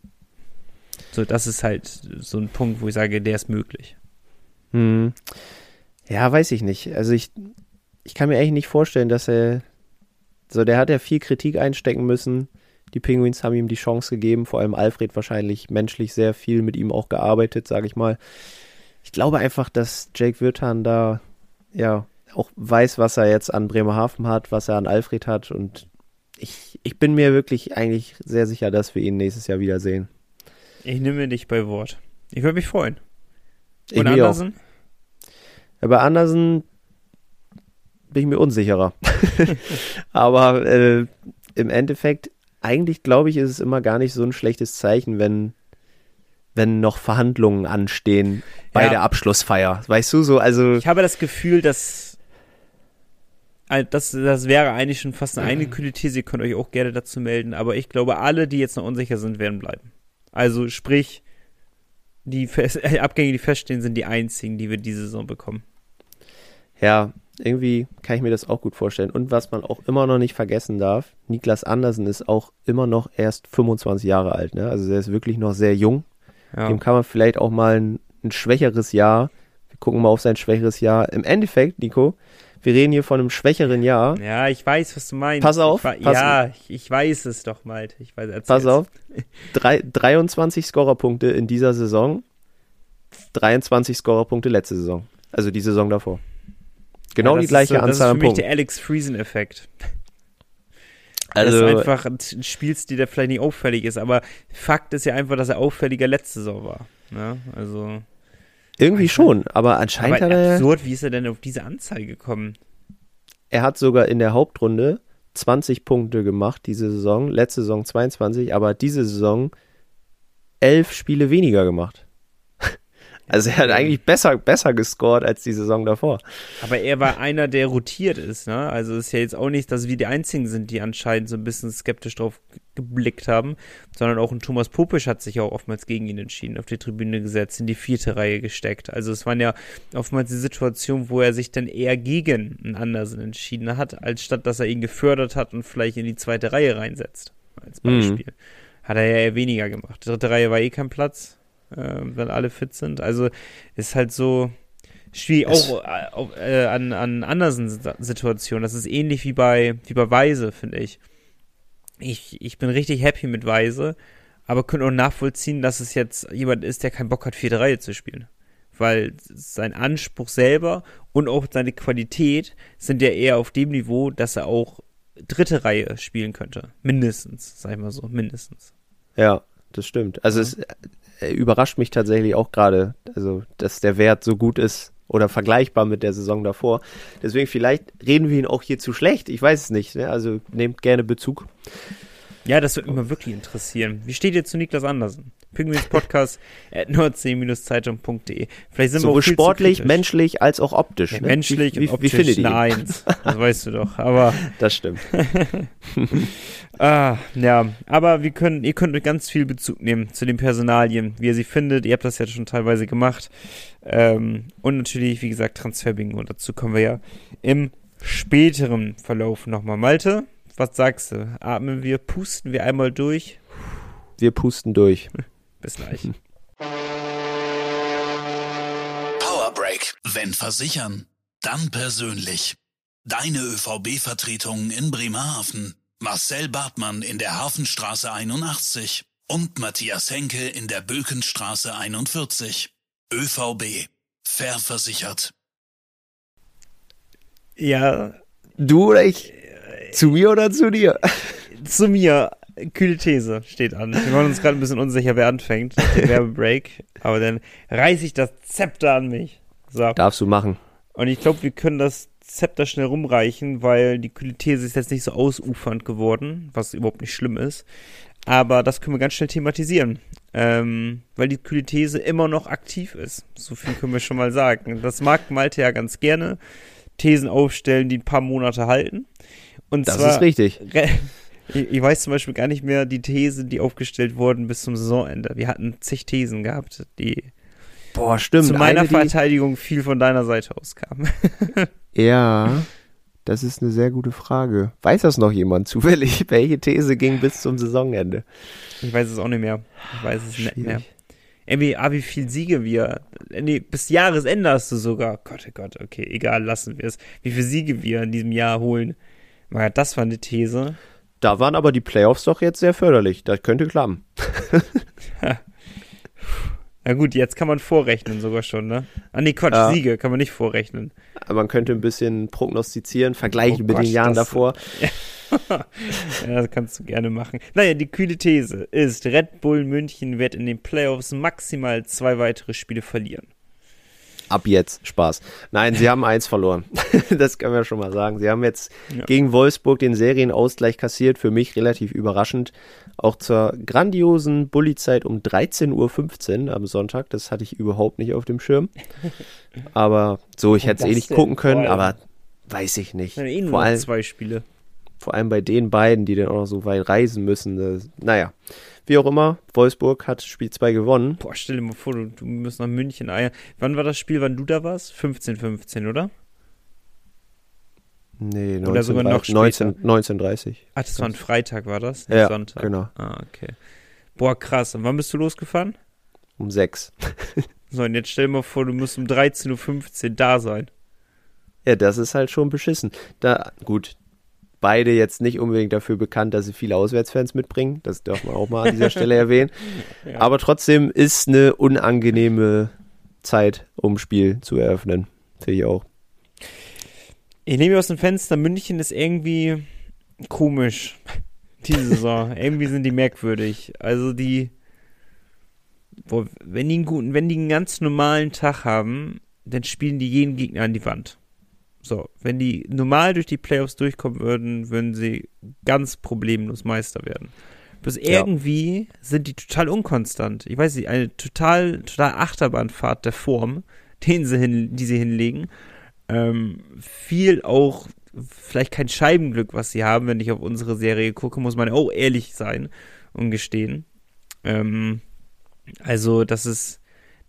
So, das ist halt so ein Punkt, wo ich sage, der ist möglich. Hm. Ja, weiß ich nicht. Also ich, ich kann mir eigentlich nicht vorstellen, dass er. So, der hat ja viel Kritik einstecken müssen. Die Penguins haben ihm die Chance gegeben, vor allem Alfred wahrscheinlich menschlich sehr viel mit ihm auch gearbeitet, sage ich mal. Ich glaube einfach, dass Jake Wirtan da ja auch weiß, was er jetzt an Bremerhaven hat, was er an Alfred hat und ich, ich bin mir wirklich eigentlich sehr sicher, dass wir ihn nächstes Jahr wiedersehen. Ich nehme dich bei Wort. Ich würde mich freuen. Und. Andersen? Ja, bei Andersen bin ich mir unsicherer. Aber äh, im Endeffekt, eigentlich glaube ich, ist es immer gar nicht so ein schlechtes Zeichen, wenn, wenn noch Verhandlungen anstehen bei Ja. der Abschlussfeier. Weißt du so, also Ich habe das Gefühl, dass das, das wäre eigentlich schon fast eine eingekühlte These, ihr könnt euch auch gerne dazu melden, aber ich glaube, alle, die jetzt noch unsicher sind, werden bleiben. Also sprich, die Fest Abgänge, die feststehen, sind die einzigen, die wir diese Saison bekommen. ja, irgendwie kann ich mir das auch gut vorstellen. Und was man auch immer noch nicht vergessen darf, Niklas Andersen ist auch immer noch erst 25 Jahre alt. Ne? Also er ist wirklich noch sehr jung. Ja. Dem kann man vielleicht auch mal ein, ein schwächeres Jahr, wir gucken mal auf sein schwächeres Jahr. Im Endeffekt, Nico, wir reden hier von einem schwächeren Jahr. Ja, ich weiß, was du meinst. Pass auf, Ich, pass ja, ich, ich weiß es doch, Malte. Ich weiß, erzähl's. Pass auf, drei, 23 Scorerpunkte in dieser Saison, 23 Scorerpunkte letzte Saison. Also die Saison davor. Genau Ja, die gleiche ist Anzahl Das ist an für mich Punkten. der Alex Friesen-Effekt. Also, das ist einfach ein Spielstil, der vielleicht nicht auffällig ist, aber Fakt ist ja einfach, dass er auffälliger letzte Saison war. Ne? Also, irgendwie schon, aber anscheinend aber hat er. absurd, wie ist er denn auf diese Anzahl gekommen? er hat sogar in der Hauptrunde 20 Punkte gemacht diese Saison, letzte Saison 22, aber diese Saison elf Spiele weniger gemacht. Also er hat eigentlich besser, besser gescored als die Saison davor. Aber er war einer, der rotiert ist, ne? Also ist ja jetzt auch nicht, dass wir die einzigen sind, die anscheinend so ein bisschen skeptisch drauf geblickt haben, sondern auch ein Thomas Popisch hat sich auch oftmals gegen ihn entschieden, auf die Tribüne gesetzt, in die vierte Reihe gesteckt. Also es waren ja oftmals die Situationen, wo er sich dann eher gegen einen Andersen entschieden hat, als statt dass er ihn gefördert hat und vielleicht in die zweite Reihe reinsetzt. Als Beispiel. Mhm. Hat er ja eher weniger gemacht. Die dritte Reihe war eh kein Platz äh, wenn alle fit sind. Also ist halt so schwierig, auch äh, äh, an, an anderen Situationen. Das ist ähnlich wie bei, wie bei Weise, finde ich. ich. Ich bin richtig happy mit Weise, aber könnte auch nachvollziehen, dass es jetzt jemand ist, der keinen Bock hat, vierte Reihe zu spielen. Weil sein Anspruch selber und auch seine Qualität sind ja eher auf dem Niveau, dass er auch dritte Reihe spielen könnte. Mindestens, sag ich mal so, mindestens. Ja, das stimmt. Also es äh, überrascht mich tatsächlich auch gerade, also dass der Wert so gut ist oder vergleichbar mit der Saison davor. Deswegen vielleicht reden wir ihn auch hier zu schlecht. Ich weiß es nicht. Ne? Also nehmt gerne Bezug. Ja, das würde mich mal wirklich interessieren. Wie steht ihr zu Niklas Andersen? Penguins Podcast at nordsee-zeitung.de. Vielleicht sind Sowohl wir auch sportlich, menschlich als auch optisch. Ja, ne? Menschlich wie, und optisch wie findet ihr Eins. Das weißt du doch. Aber das stimmt. ah, ja, aber wir können, ihr könnt ganz viel Bezug nehmen zu den Personalien, wie ihr sie findet. Ihr habt das ja schon teilweise gemacht. Ähm, und natürlich, wie gesagt, Transferbingo. Dazu kommen wir ja im späteren Verlauf nochmal. Malte, was sagst du? Atmen wir, pusten wir einmal durch? Wir pusten durch. Bis gleich. Power Break. Wenn versichern, dann persönlich. Deine ÖVB-Vertretung in Bremerhaven. Marcel Bartmann in der Hafenstraße 81 und Matthias Henke in der Bökenstraße 41. ÖVB. Fair versichert. Ja. Du oder ich? Zu mir oder zu dir? Zu mir. Kühle These steht an. Wir waren uns gerade ein bisschen unsicher, wer anfängt. Der Werbebreak. Aber dann reiße ich das Zepter an mich. So. Darfst du machen. Und ich glaube, wir können das Zepter schnell rumreichen, weil die kühle These ist jetzt nicht so ausufernd geworden, was überhaupt nicht schlimm ist. Aber das können wir ganz schnell thematisieren. Ähm, weil die kühle These immer noch aktiv ist. So viel können wir schon mal sagen. Das mag Malte ja ganz gerne. Thesen aufstellen, die ein paar Monate halten. Und das zwar, ist richtig. Ich, weiß zum Beispiel gar nicht mehr die Thesen, die aufgestellt wurden bis zum Saisonende. Wir hatten zig Thesen gehabt, die Boah, stimmt. zu meiner Eine, Verteidigung viel von deiner Seite aus kamen. ja, das ist eine sehr gute Frage. Weiß das noch jemand zufällig? Welche These ging bis zum Saisonende? Ich weiß es auch nicht mehr. Ich weiß es Schwierig. nicht mehr. Irgendwie, ah, wie viele Siege wir. Nee, bis Jahresende hast du sogar. Gott, oh Gott, okay, egal, lassen wir es. Wie viele Siege wir in diesem Jahr holen. Das war eine These. Da waren aber die Playoffs doch jetzt sehr förderlich. Das könnte klappen. Na gut, jetzt kann man vorrechnen sogar schon, ne? Ah nee, Quatsch, ja. Siege kann man nicht vorrechnen. Aber man könnte ein bisschen prognostizieren, vergleichen oh mit Gott, den Jahren davor. ja, das kannst du gerne machen. Naja, die kühle These ist, Red Bull München wird in den Playoffs maximal zwei weitere Spiele verlieren ab jetzt Spaß. Nein, sie haben eins verloren. das können wir schon mal sagen. Sie haben jetzt ja. gegen Wolfsburg den Serienausgleich kassiert. Für mich relativ überraschend. Auch zur grandiosen Bulli-Zeit um 13.15 Uhr am Sonntag. Das hatte ich überhaupt nicht auf dem Schirm. Aber so, ich hätte es eh nicht gucken können, aber weiß ich nicht. Eh vor allem zwei Spiele. Vor allem bei den beiden, die dann auch noch so weit reisen müssen. Das, naja. Wie auch immer, Wolfsburg hat Spiel 2 gewonnen. Boah, stell dir mal vor, du, du musst nach München eiern. Wann war das Spiel, wann du da warst? 15, 15, oder? Nee, 19, oder sogar noch 19, 19.30 Ach, das war ein Freitag, war das? Ja, Sonntag. genau. Ah, okay. Boah, krass. Und wann bist du losgefahren? Um 6. so, und jetzt stell dir mal vor, du musst um 13.15 Uhr da sein. Ja, das ist halt schon beschissen. Da, gut, beide jetzt nicht unbedingt dafür bekannt, dass sie viele Auswärtsfans mitbringen. Das darf man auch mal an dieser Stelle erwähnen. Ja. Aber trotzdem ist eine unangenehme Zeit, um Spiel zu eröffnen. Finde ich auch. Ich nehme aus dem Fenster, München ist irgendwie komisch. Diese Saison. irgendwie sind die merkwürdig. Also die, boah, wenn die einen guten, wenn die einen ganz normalen Tag haben, dann spielen die jeden Gegner an die Wand. So, wenn die normal durch die Playoffs durchkommen würden, würden sie ganz problemlos Meister werden. Bloß irgendwie sind die total unkonstant. Ich weiß nicht, eine total, total Achterbahnfahrt der Form, den sie hin, die sie hinlegen. Ähm, viel auch, vielleicht kein Scheibenglück, was sie haben, wenn ich auf unsere Serie gucke, muss man auch ehrlich sein und gestehen. Ähm, also, das ist,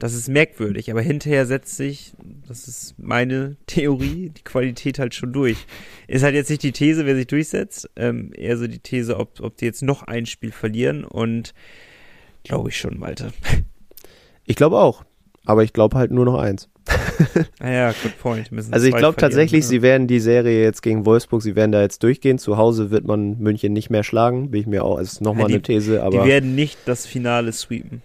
das ist merkwürdig, aber hinterher setzt sich, das ist meine Theorie, die Qualität halt schon durch. Ist halt jetzt nicht die These, wer sich durchsetzt, ähm, eher so die These, ob, ob die jetzt noch ein Spiel verlieren und glaube ich schon, Malte. Ich glaube auch, aber ich glaube halt nur noch eins. Naja, good point. Also ich glaube tatsächlich, ja. sie werden die Serie jetzt gegen Wolfsburg, sie werden da jetzt durchgehen. Zu Hause wird man München nicht mehr schlagen, bin ich mir auch, ist nochmal Ja, die- eine These, aber Die werden nicht das Finale sweepen.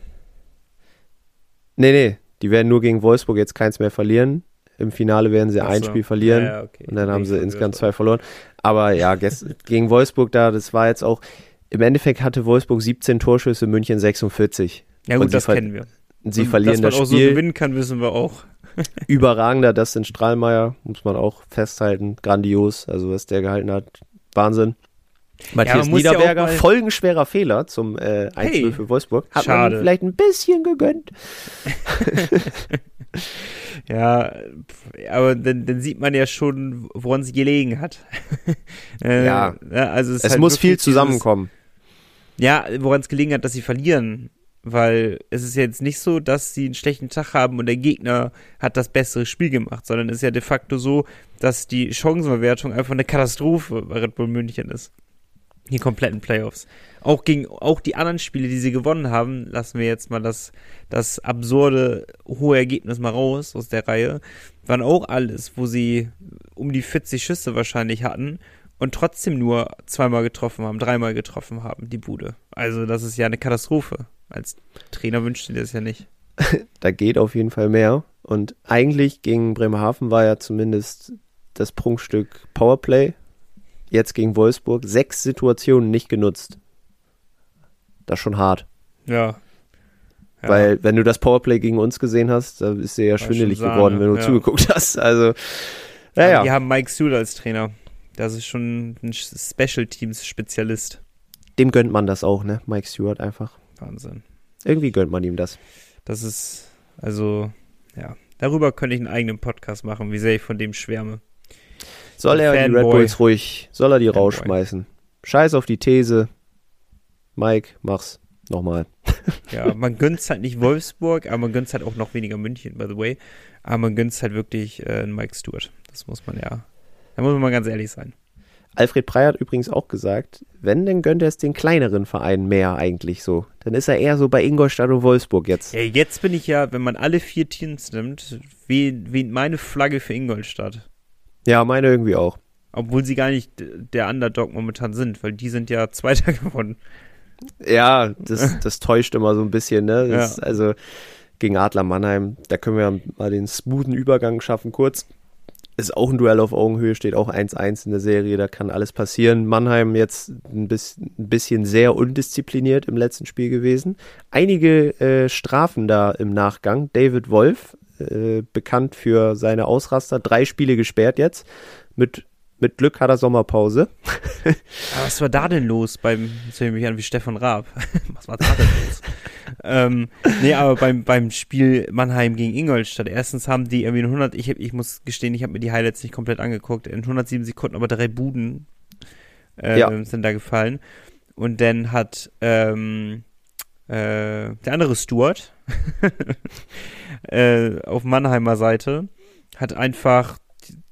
Nee, nee, die werden nur gegen Wolfsburg jetzt keins mehr verlieren. Im Finale werden sie Ach ein so. Spiel verlieren Ja, ja, okay. und dann haben sie insgesamt zwei verloren. Aber ja, gegen Wolfsburg da, das war jetzt auch, im Endeffekt hatte Wolfsburg 17 Torschüsse, München 46. Ja gut, das kennen wir. Sie Und verlieren dass das man auch so Spiel. gewinnen kann, wissen wir auch. Überragender Dustin Strahlmeier, muss man auch festhalten. Grandios, also was der gehalten hat. Wahnsinn. Matthias man muss ja Niederberger, mal- folgenschwerer Fehler zum äh, 1-0 Hey, für Wolfsburg. Hat schade. man vielleicht ein bisschen gegönnt. Ja, aber dann, dann sieht man ja schon, woran es gelegen hat. äh, Ja. also es, Es halt muss viel dieses- zusammenkommen. Ja, woran es gelegen hat, dass sie verlieren. Weil es ist ja jetzt nicht so, dass sie einen schlechten Tag haben und der Gegner hat das bessere Spiel gemacht, sondern es ist ja de facto so, dass die Chancenverwertung einfach eine Katastrophe bei Red Bull München ist. Die kompletten Playoffs. Auch gegen, auch die anderen Spiele, die sie gewonnen haben, lassen wir jetzt mal das, das absurde hohe Ergebnis mal raus aus der Reihe, waren auch alles, wo sie um die 40 Schüsse wahrscheinlich hatten und trotzdem nur zweimal getroffen haben, dreimal getroffen haben, die Bude. Also das ist ja eine Katastrophe. Als Trainer wünscht ihr das ja nicht. Da geht auf jeden Fall mehr. Und eigentlich gegen Bremerhaven war ja zumindest das Prunkstück Powerplay. Jetzt gegen Wolfsburg sechs Situationen nicht genutzt. Das ist schon hart. Ja. ja. Weil, wenn du das Powerplay gegen uns gesehen hast, da ist dir ja schwindelig geworden, wenn du ja. zugeguckt hast. Also, naja. Die haben Mike Sewell als Trainer. Das ist schon ein Special Teams Spezialist. Dem gönnt man das auch, ne? Mike Stewart einfach. Wahnsinn. Irgendwie gönnt man ihm das. Das ist, also, ja. Darüber könnte ich einen eigenen Podcast machen, wie sehr ich von dem schwärme. Soll er die Fanboy. Red Bulls ruhig, soll er die Fanboy. rausschmeißen. Scheiß auf die These. Mike, mach's nochmal. Ja, man gönnt's halt nicht Wolfsburg, aber man gönnt's halt auch noch weniger München, by the way. Aber man gönnt's halt wirklich äh, Mike Stewart. Das muss man ja, da muss man mal ganz ehrlich sein. Alfred Prey hat übrigens auch gesagt, wenn, dann gönnt er es den kleineren Vereinen mehr eigentlich so. Dann ist er eher so bei Ingolstadt und Wolfsburg jetzt. Ja, jetzt bin ich ja, wenn man alle vier Teams nimmt, wie, wie meine Flagge für Ingolstadt. Ja, meine irgendwie auch. Obwohl sie gar nicht der Underdog momentan sind, weil die sind ja Zweiter geworden. Ja, das, das täuscht immer so ein bisschen, ne? Das, Ja. Also gegen Adler Mannheim, da können wir mal den smoothen Übergang schaffen, kurz. Ist auch ein Duell auf Augenhöhe, steht auch 1-1 in der Serie, da kann alles passieren. Mannheim jetzt ein bisschen, sehr undiszipliniert im letzten Spiel gewesen. Einige äh, Strafen da im Nachgang. David Wolf, äh, bekannt für seine Ausraster, drei Spiele gesperrt jetzt. Mit, mit Glück hat er Sommerpause. Aber was war da denn los beim, jetzt höre ich mich an wie Stefan Raab. was war da denn los? ähm, nee, aber beim, beim Spiel Mannheim gegen Ingolstadt, erstens haben die irgendwie in 100, ich, ich muss gestehen, ich habe mir die Highlights nicht komplett angeguckt, in 107 Sekunden aber drei Buden äh, Ja. sind da gefallen. Und dann hat ähm, äh, der andere Stuart äh, auf Mannheimer Seite hat einfach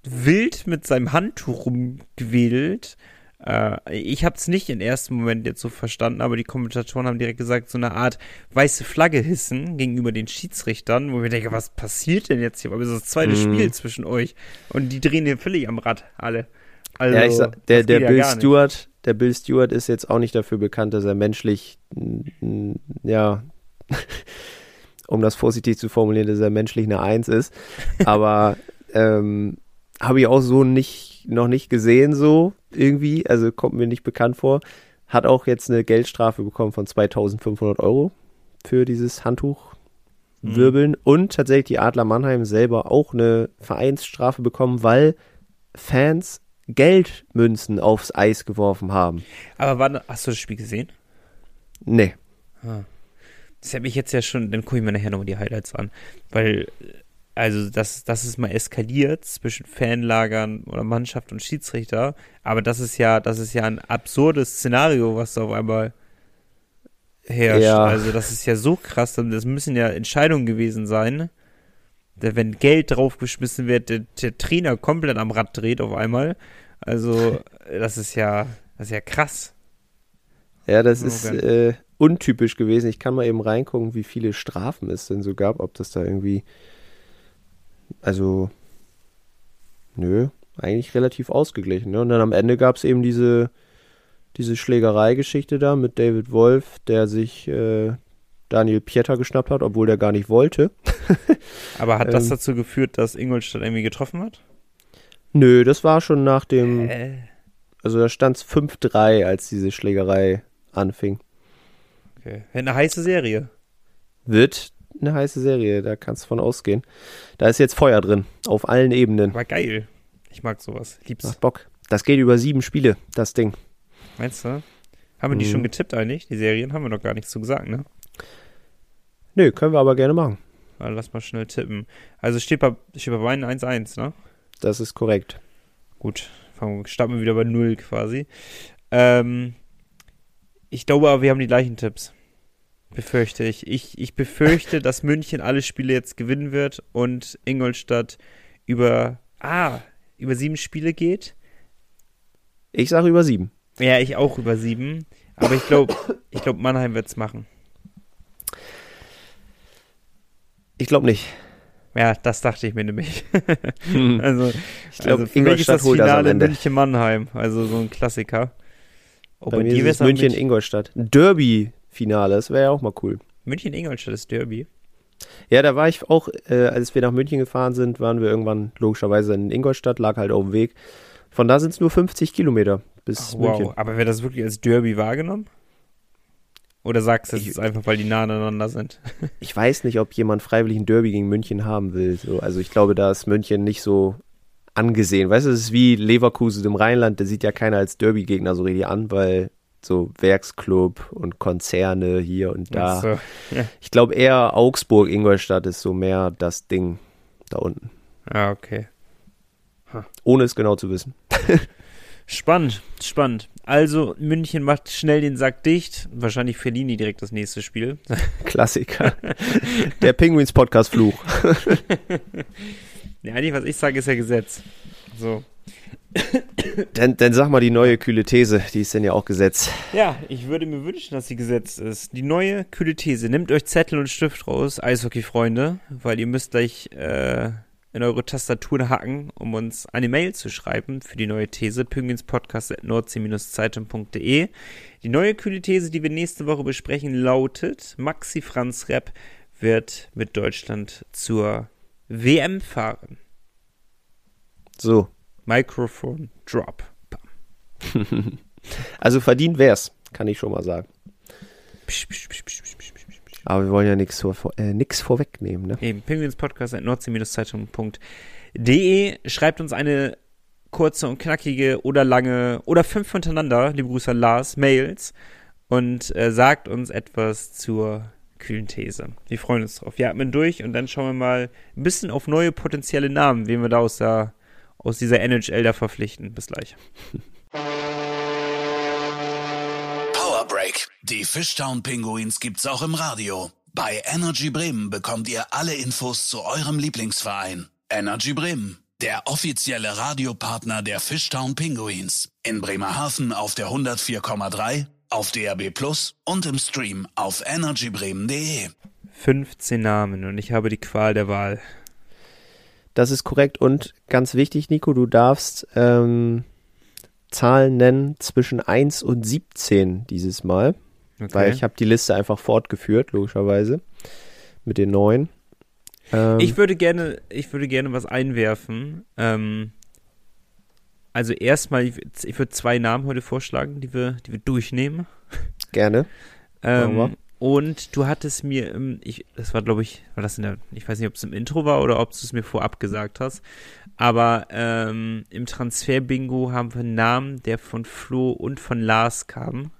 wild mit seinem Handtuch rumgewedelt. Äh, ich habe es nicht im ersten Moment jetzt so verstanden, aber die Kommentatoren haben direkt gesagt, so eine Art weiße Flagge hissen gegenüber den Schiedsrichtern, wo ich mir denke, was passiert denn jetzt hier? Aber das ist das zweite Mhm. Spiel zwischen euch und die drehen hier völlig am Rad, alle. Also, ja, ich sag, der, der ja Bill nicht. Stewart, der Bill Stewart ist jetzt auch nicht dafür bekannt, dass er menschlich, mm, ja, um das vorsichtig zu formulieren, dass er menschlich eine Eins ist. Aber ähm, habe ich auch so nicht, noch nicht gesehen, so irgendwie. Also kommt mir nicht bekannt vor. Hat auch jetzt eine Geldstrafe bekommen von 2500 Euro für dieses Handtuch. Mhm. Wirbeln und tatsächlich die Adler Mannheim selber auch eine Vereinsstrafe bekommen, weil Fans Geldmünzen aufs Eis geworfen haben. Aber wann, hast du das Spiel gesehen? Nee. Das hat mich jetzt ja schon, dann gucke ich mir nachher nochmal die Highlights an. Weil, also, dass, dass es mal eskaliert zwischen Fanlagern oder Mannschaft und Schiedsrichter. Aber das ist ja, das ist ja ein absurdes Szenario, was da auf einmal herrscht. Ja. Also, das ist ja so krass. Das müssen ja Entscheidungen gewesen sein. Wenn Geld draufgeschmissen wird, der, der Trainer komplett am Rad dreht auf einmal. Also, das ist ja, das ist ja krass. Ja, das ist Okay. äh, untypisch gewesen. Ich kann mal eben reingucken, wie viele Strafen es denn so gab, ob das da irgendwie. Also. Nö, eigentlich relativ ausgeglichen. Ne? Und dann am Ende gab es eben diese, diese Schlägerei-Geschichte da mit David Wolf, der sich äh, Daniel Pieter geschnappt hat, obwohl der gar nicht wollte. Aber hat das Ähm. dazu geführt, dass Ingolstadt irgendwie getroffen hat? Nö, das war schon nach dem. Äh, Also da stand es 5-3, als diese Schlägerei anfing. okay. Eine heiße Serie. Wird eine heiße Serie, da kannst du von ausgehen. Da ist jetzt Feuer drin, auf allen Ebenen. War geil. Ich mag sowas. Lieb's. Macht Bock. Das geht über sieben Spiele, das Ding. Meinst du? Haben wir die Mhm. schon getippt eigentlich? Die Serien haben wir noch gar nichts zu gesagt, ne? Nö, können wir aber gerne machen. Also lass mal schnell tippen. Also steht bei, steht bei beiden 1-1, ne? Das ist korrekt. Gut. Fangen wir, starten wir wieder bei 0 quasi. Ähm, ich glaube aber, wir haben die gleichen Tipps. Befürchte ich. Ich, ich befürchte, dass München alle Spiele jetzt gewinnen wird und Ingolstadt über, ah, über sieben Spiele geht. Ich sage über sieben. Ja, ich auch über sieben. Aber ich glaube, ich glaube, Mannheim wird's machen. Ich glaube nicht. Ja, das dachte ich mir nämlich. Hm. Also, Ich glaub, also mich ist Ingolstadt das holt das am Finale Ende. München-Mannheim. Also so ein Klassiker. Oh, Bei mir ist wär's es aber Derby-Finale, das wäre ja auch mal cool. München-Ingolstadt ist Derby. Ja, da war ich auch, äh, als wir nach München gefahren sind, waren wir irgendwann logischerweise in Ingolstadt, lag halt auf dem Weg. Von da sind es nur 50 Kilometer bis Ach, wow. München. Aber wird das wirklich als Derby wahrgenommen? Oder sagst du, es einfach, weil die nah aneinander sind? Ich weiß nicht, ob jemand freiwillig ein Derby gegen München haben will. So, also ich glaube, da ist München nicht so angesehen. Weißt du, es ist wie Leverkusen im Rheinland, da sieht ja keiner als Derby-Gegner so richtig an, weil so Werksclub und Konzerne hier und da. So. Ich glaube eher Augsburg, Ingolstadt ist so mehr das Ding da unten. Ah, okay. Ohne es genau zu wissen. Spannend, spannend. Also, München macht schnell den Sack dicht. Wahrscheinlich die direkt das nächste Spiel. Klassiker. Der Penguins-Podcast-Fluch. Ja, eigentlich, was ich sage, ist ja Gesetz. So. Dann, dann sag mal die neue kühle These, die ist denn ja auch Gesetz. Ja, ich würde mir wünschen, dass sie gesetzt ist. Die neue kühle These. Nehmt euch Zettel und Stift raus, Eishockey-Freunde, weil ihr müsst gleich äh, in eure Tastaturen hacken, um uns eine Mail zu schreiben für die neue These. pinguinspodcast.nordsee-zeitung.de Die neue kühle These, die wir nächste Woche besprechen, lautet, Maxi Franz Repp wird mit Deutschland zur WM fahren. So. Microphone Drop. Also verdient wär's, kann ich schon mal sagen. Aber wir wollen ja nichts vor, äh, nix vorwegnehmen, ne? Eben, penguinspodcast.nordsee-zeitung.de. Schreibt uns eine kurze und knackige oder lange oder fünf hintereinander, liebe Grüße an Lars, Mails und äh, sagt uns etwas zur kühlen These. Wir freuen uns drauf. Wir atmen durch und dann schauen wir mal ein bisschen auf neue potenzielle Namen, wen wir da aus, der, aus dieser NHL da verpflichten. Bis gleich. Power Break. Die Fishtown Pinguins gibt's auch im Radio. Bei Energy Bremen bekommt ihr alle Infos zu eurem Lieblingsverein. Energy Bremen, der offizielle Radiopartner der Fishtown Pinguins. In Bremerhaven auf der 104,3, auf DRB Plus und im Stream auf energybremen.de. 15 Namen und ich habe die Qual der Wahl. Das ist korrekt und ganz wichtig, Nico, du darfst ähm, Zahlen nennen zwischen 1 und 17 dieses Mal, Okay. weil ich habe die Liste einfach fortgeführt, logischerweise, mit den neuen. Ähm, Ich würde gerne, ich würde gerne was einwerfen. Ähm, also erstmal, ich, würde zwei Namen heute vorschlagen, die wir, die wir durchnehmen. gerne. Ähm, Und du hattest mir, im, ich, das war glaube ich, war das in der, ich weiß nicht, ob es im Intro war oder ob du es mir vorab gesagt hast, aber ähm, im Transfer-Bingo haben wir einen Namen, der von Flo und von Lars kam.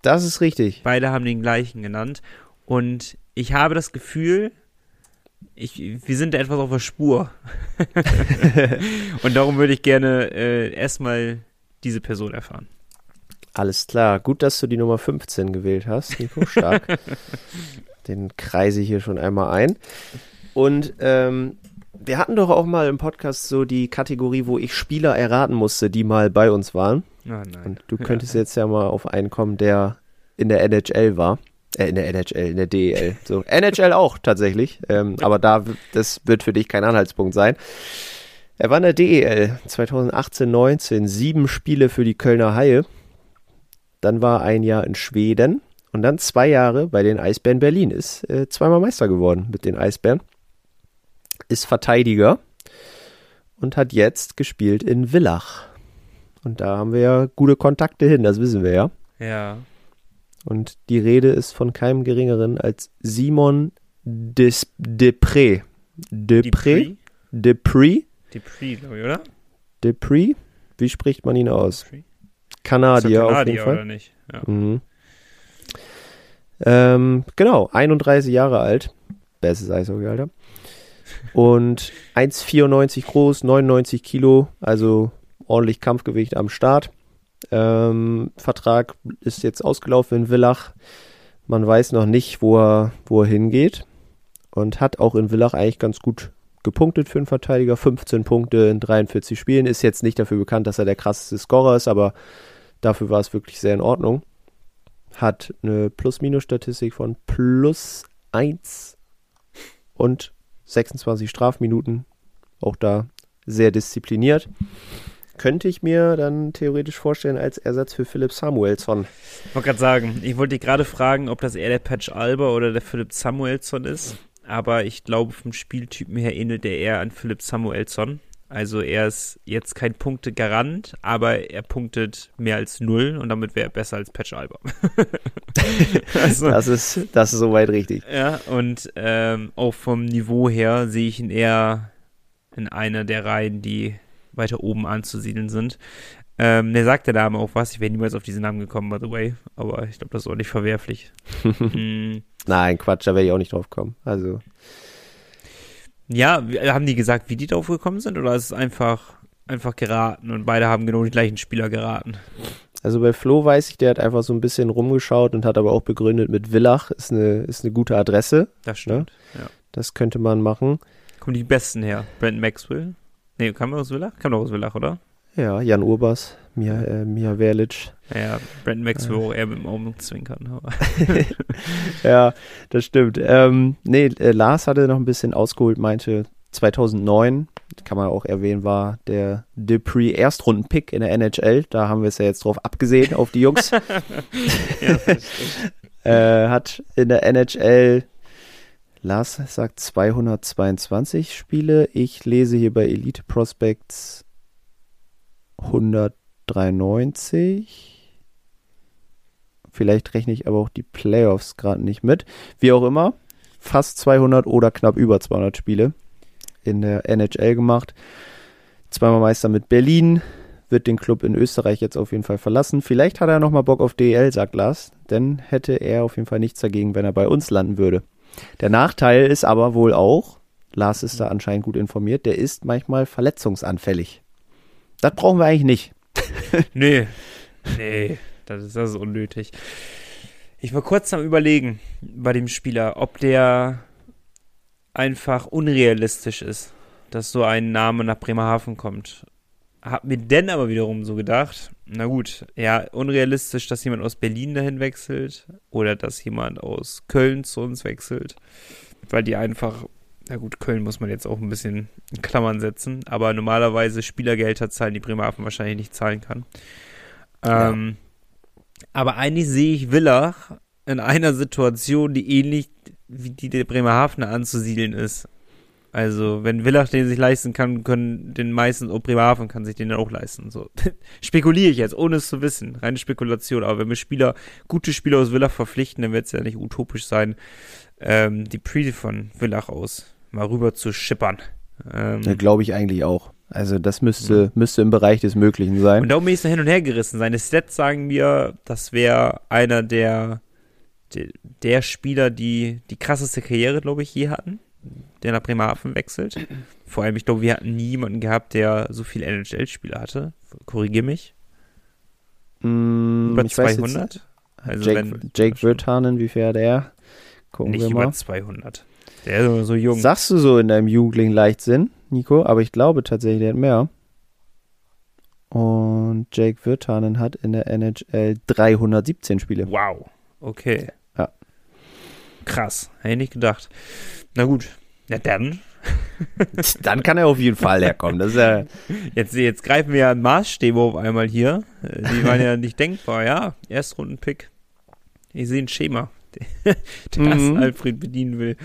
Das ist richtig. Beide haben den gleichen genannt. Und ich habe das Gefühl, ich, wir sind da etwas auf der Spur. und darum würde ich gerne äh, erstmal diese Person erfahren. Alles klar. Gut, dass du die Nummer 15 gewählt hast, Nico. Stark. Den kreise ich hier schon einmal ein. Und ähm, wir hatten doch auch mal im Podcast so die Kategorie, wo ich Spieler erraten musste, die mal bei uns waren. Oh nein. Und du könntest ja. jetzt ja mal auf einen kommen, der in der NHL war. Äh, in der NHL, in der DEL. So, NHL auch tatsächlich. Ähm, aber da, das wird für dich kein Anhaltspunkt sein. Er war in der DEL 2018, 19, sieben Spiele für die Kölner Haie. Dann war ein Jahr in Schweden und dann zwei Jahre bei den Eisbären Berlin. Ist äh, zweimal Meister geworden mit den Eisbären. Ist Verteidiger und hat jetzt gespielt in Villach. Und da haben wir ja gute Kontakte hin, das wissen wir ja. Ja. Und die Rede ist von keinem geringeren als Simon Des Depré. Depré? Depré? Depré, glaube ich, oder? Depré? Wie spricht man ihn aus? Depré? Kanadier, Kanadier auf jeden Fall. oder nicht? Ja. Mhm. Ähm, genau, 31 Jahre alt. Bestes Eishockey-Alter. Und 1,94 groß, 99 Kilo, also ordentlich Kampfgewicht am Start. Ähm, Vertrag ist jetzt ausgelaufen in Villach. Man weiß noch nicht, wo er, wo er hingeht. Und hat auch in Villach eigentlich ganz gut gepunktet für einen Verteidiger. 15 Punkte in 43 Spielen. Ist jetzt nicht dafür bekannt, dass er der krasseste Scorer ist, aber Dafür war es wirklich sehr in Ordnung. Hat eine Plus-Minus-Statistik von plus 1 und 26 Strafminuten. Auch da sehr diszipliniert. Könnte ich mir dann theoretisch vorstellen als Ersatz für Philipp Samuelsson. Ich wollte gerade sagen, ich wollte dich gerade fragen, ob das eher der Patch Alba oder der Philipp Samuelsson ist. Aber ich glaube, vom Spieltypen her ähnelt er eher an Philipp Samuelsson. Also er ist jetzt kein Punktegarant, aber er punktet mehr als null und damit wäre er besser als Patch Alba. also, das, ist, das ist soweit richtig. Ja, und ähm, auch vom Niveau her sehe ich ihn eher in einer der Reihen, die weiter oben anzusiedeln sind. Ähm, der sagt der Dame auch was. Ich wäre niemals auf diesen Namen gekommen, by the way. Aber ich glaube, das ist auch nicht verwerflich. mm. Nein, Quatsch, da wäre ich auch nicht drauf gekommen. Also. Ja, haben die gesagt, wie die drauf gekommen sind oder ist es einfach, einfach geraten und beide haben genau die gleichen Spieler geraten? Also bei Flo weiß ich, der hat einfach so ein bisschen rumgeschaut und hat aber auch begründet mit Villach, ist eine, ist eine gute Adresse. Das stimmt, ne? ja. Das könnte man machen. Kommen die Besten her? Brent Maxwell? Nee, kam er aus Villach? Kam doch aus Villach, oder? Ja, Jan Urbas, Mia, äh, Mia Verlic. Ja, Brent Maxwell äh. auch eher mit dem Augen zwinkern. ja, das stimmt. Ähm, nee, äh, Lars hatte noch ein bisschen ausgeholt, meinte 2009, kann man auch erwähnen, war der Dupree Erstrunden-Pick in der NHL. Da haben wir es ja jetzt drauf abgesehen, auf die Jungs. ja, äh, hat in der NHL Lars sagt 222 Spiele. Ich lese hier bei Elite Prospects 193. Vielleicht rechne ich aber auch die Playoffs gerade nicht mit. Wie auch immer, fast 200 oder knapp über 200 Spiele in der NHL gemacht. Zweimal Meister mit Berlin, wird den Club in Österreich jetzt auf jeden Fall verlassen. Vielleicht hat er nochmal Bock auf DL, sagt Lars, denn hätte er auf jeden Fall nichts dagegen, wenn er bei uns landen würde. Der Nachteil ist aber wohl auch, Lars ist da anscheinend gut informiert, der ist manchmal verletzungsanfällig. Das brauchen wir eigentlich nicht. nee. Nee, das ist, das ist unnötig. Ich war kurz am Überlegen bei dem Spieler, ob der einfach unrealistisch ist, dass so ein Name nach Bremerhaven kommt. Hab mir denn aber wiederum so gedacht, na gut, ja, unrealistisch, dass jemand aus Berlin dahin wechselt oder dass jemand aus Köln zu uns wechselt, weil die einfach na gut, Köln muss man jetzt auch ein bisschen in Klammern setzen, aber normalerweise Spielergelder zahlen, die Bremerhaven wahrscheinlich nicht zahlen kann. Ähm, ja. Aber eigentlich sehe ich Villach in einer Situation, die ähnlich wie die der Bremerhavener anzusiedeln ist. Also, wenn Villach den sich leisten kann, können den meisten, auch Bremerhaven kann sich den dann auch leisten. So. Spekuliere ich jetzt, ohne es zu wissen. Reine Spekulation. Aber wenn wir Spieler, gute Spieler aus Villach verpflichten, dann wird es ja nicht utopisch sein, ähm, die Pre von Villach aus mal rüber zu schippern. Ähm, ja, Glaube ich eigentlich auch. Also das müsste, mhm. müsste im Bereich des Möglichen sein. Und darum ist er hin und her gerissen. Seine Stats sagen mir, das wäre einer der, der, der Spieler, die die krasseste Karriere, glaube ich, je hatten der nach Bremerhaven wechselt. Vor allem, ich glaube, wir hatten nie jemanden gehabt, der so viele NHL-Spieler hatte. Korrigier mich. Mm, über 200? Also Jake, wenn, Jake Wirtanen, wie viel hat er? Gucken nicht wir mal. über 200. Der ist so, so jung. Sagst du so in deinem Jugendlichen Leichtsinn, Nico? Aber ich glaube tatsächlich, der hat mehr. Und Jake Wirtanen hat in der NHL 317 Spiele. Wow. Okay. Ja. Krass. Hätte ich nicht gedacht. Na gut, ja dann. dann kann er auf jeden Fall herkommen. Das ist ja jetzt, jetzt greifen wir ja Maßstäbe auf einmal hier. Die waren ja nicht denkbar, ja. Erstrundenpick. Ich sehe ein Schema, das mhm. Alfred bedienen will.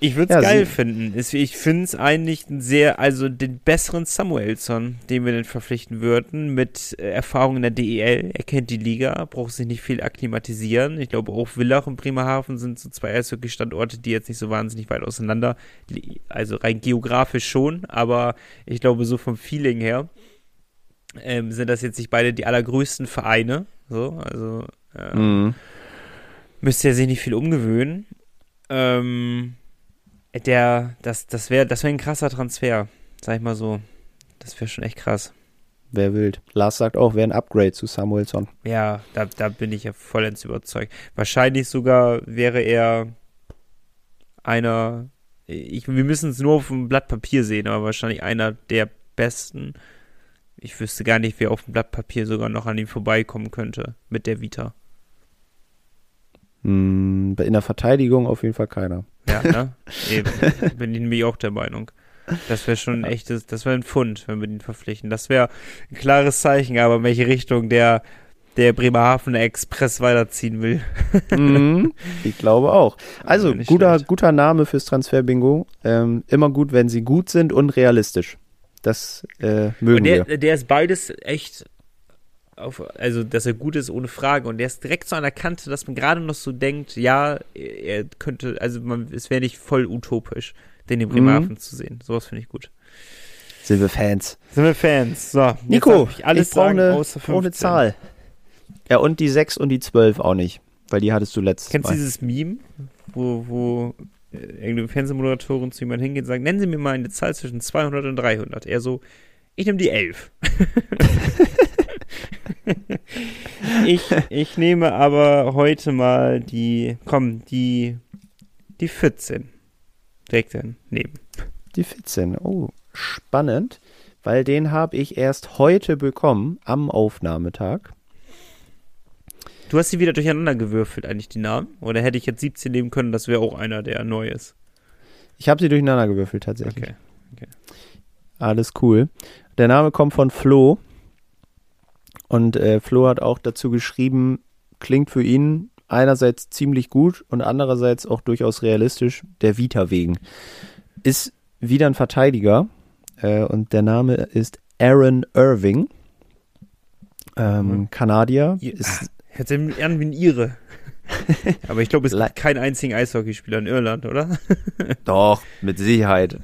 Ich würde es ja, geil finden. Ich finde es eigentlich ein sehr, also den besseren Samuelson, den wir denn verpflichten würden, mit äh, Erfahrung in der DEL. Er kennt die Liga, braucht sich nicht viel akklimatisieren. Ich glaube, auch Villach und Bremerhaven sind so zwei Eishockey-Standorte, die jetzt nicht so wahnsinnig weit auseinander, also rein geografisch schon, aber ich glaube, so vom Feeling her ähm, sind das jetzt nicht beide die allergrößten Vereine. So, also ähm, mhm. müsste er sich nicht viel umgewöhnen. Ähm, der, das, das wäre das wär ein krasser Transfer, sag ich mal so. Das wäre schon echt krass. Wer wild. Lars sagt auch, wäre ein Upgrade zu Samuelson. Ja, da, da bin ich ja vollends überzeugt. Wahrscheinlich sogar wäre er einer, ich, wir müssen es nur auf dem Blatt Papier sehen, aber wahrscheinlich einer der besten. Ich wüsste gar nicht, wer auf dem Blatt Papier sogar noch an ihm vorbeikommen könnte mit der Vita. Hm, in der Verteidigung auf jeden Fall keiner. Ja, ne? Eben. Bin ich nämlich auch der Meinung. Das wäre schon ein echtes, das wäre ein Pfund, wenn wir den verpflichten. Das wäre ein klares Zeichen, aber in welche Richtung der, der Bremerhaven Express weiterziehen will. Mhm, ich glaube auch. Also, guter, guter Name fürs Transfer-Bingo. Ähm, immer gut, wenn sie gut sind und realistisch. Das äh, mögen und der, wir. Der ist beides echt auf, also dass er gut ist, ohne Frage. Und der ist direkt so an der Kante, dass man gerade noch so denkt, ja, er könnte, also man, es wäre nicht voll utopisch, den in Bremerhaven mhm. zu sehen. Sowas finde ich gut. Sind wir Fans. Sind wir Fans. So, Nico, ich, alles ich brauche eine, brauch eine Zahl. Ja, und die 6 und die 12 auch nicht, weil die hattest du letztes Kennst du dieses Meme, wo, wo äh, irgendeine Fernsehmoderatorin zu jemandem hingeht und sagt, nennen Sie mir mal eine Zahl zwischen 200 und 300. Er so, ich nehme die 11. ich, ich nehme aber heute mal die, komm, die, die 14. Direkt daneben. Die 14, oh, spannend, weil den habe ich erst heute bekommen, am Aufnahmetag. Du hast sie wieder durcheinander gewürfelt, eigentlich die Namen? Oder hätte ich jetzt 17 nehmen können, das wäre auch einer, der neu ist? Ich habe sie durcheinander gewürfelt, tatsächlich. Okay. okay. Alles cool. Der Name kommt von Flo. Und äh, Flo hat auch dazu geschrieben, klingt für ihn einerseits ziemlich gut und andererseits auch durchaus realistisch, der Vita wegen. Ist wieder ein Verteidiger äh, und der Name ist Aaron Irving. Ähm, mhm. Kanadier. Ist, Hört sich an wie ein Ire. Aber ich glaube, es gibt keinen einzigen Eishockeyspieler in Irland, oder? Doch, mit Sicherheit.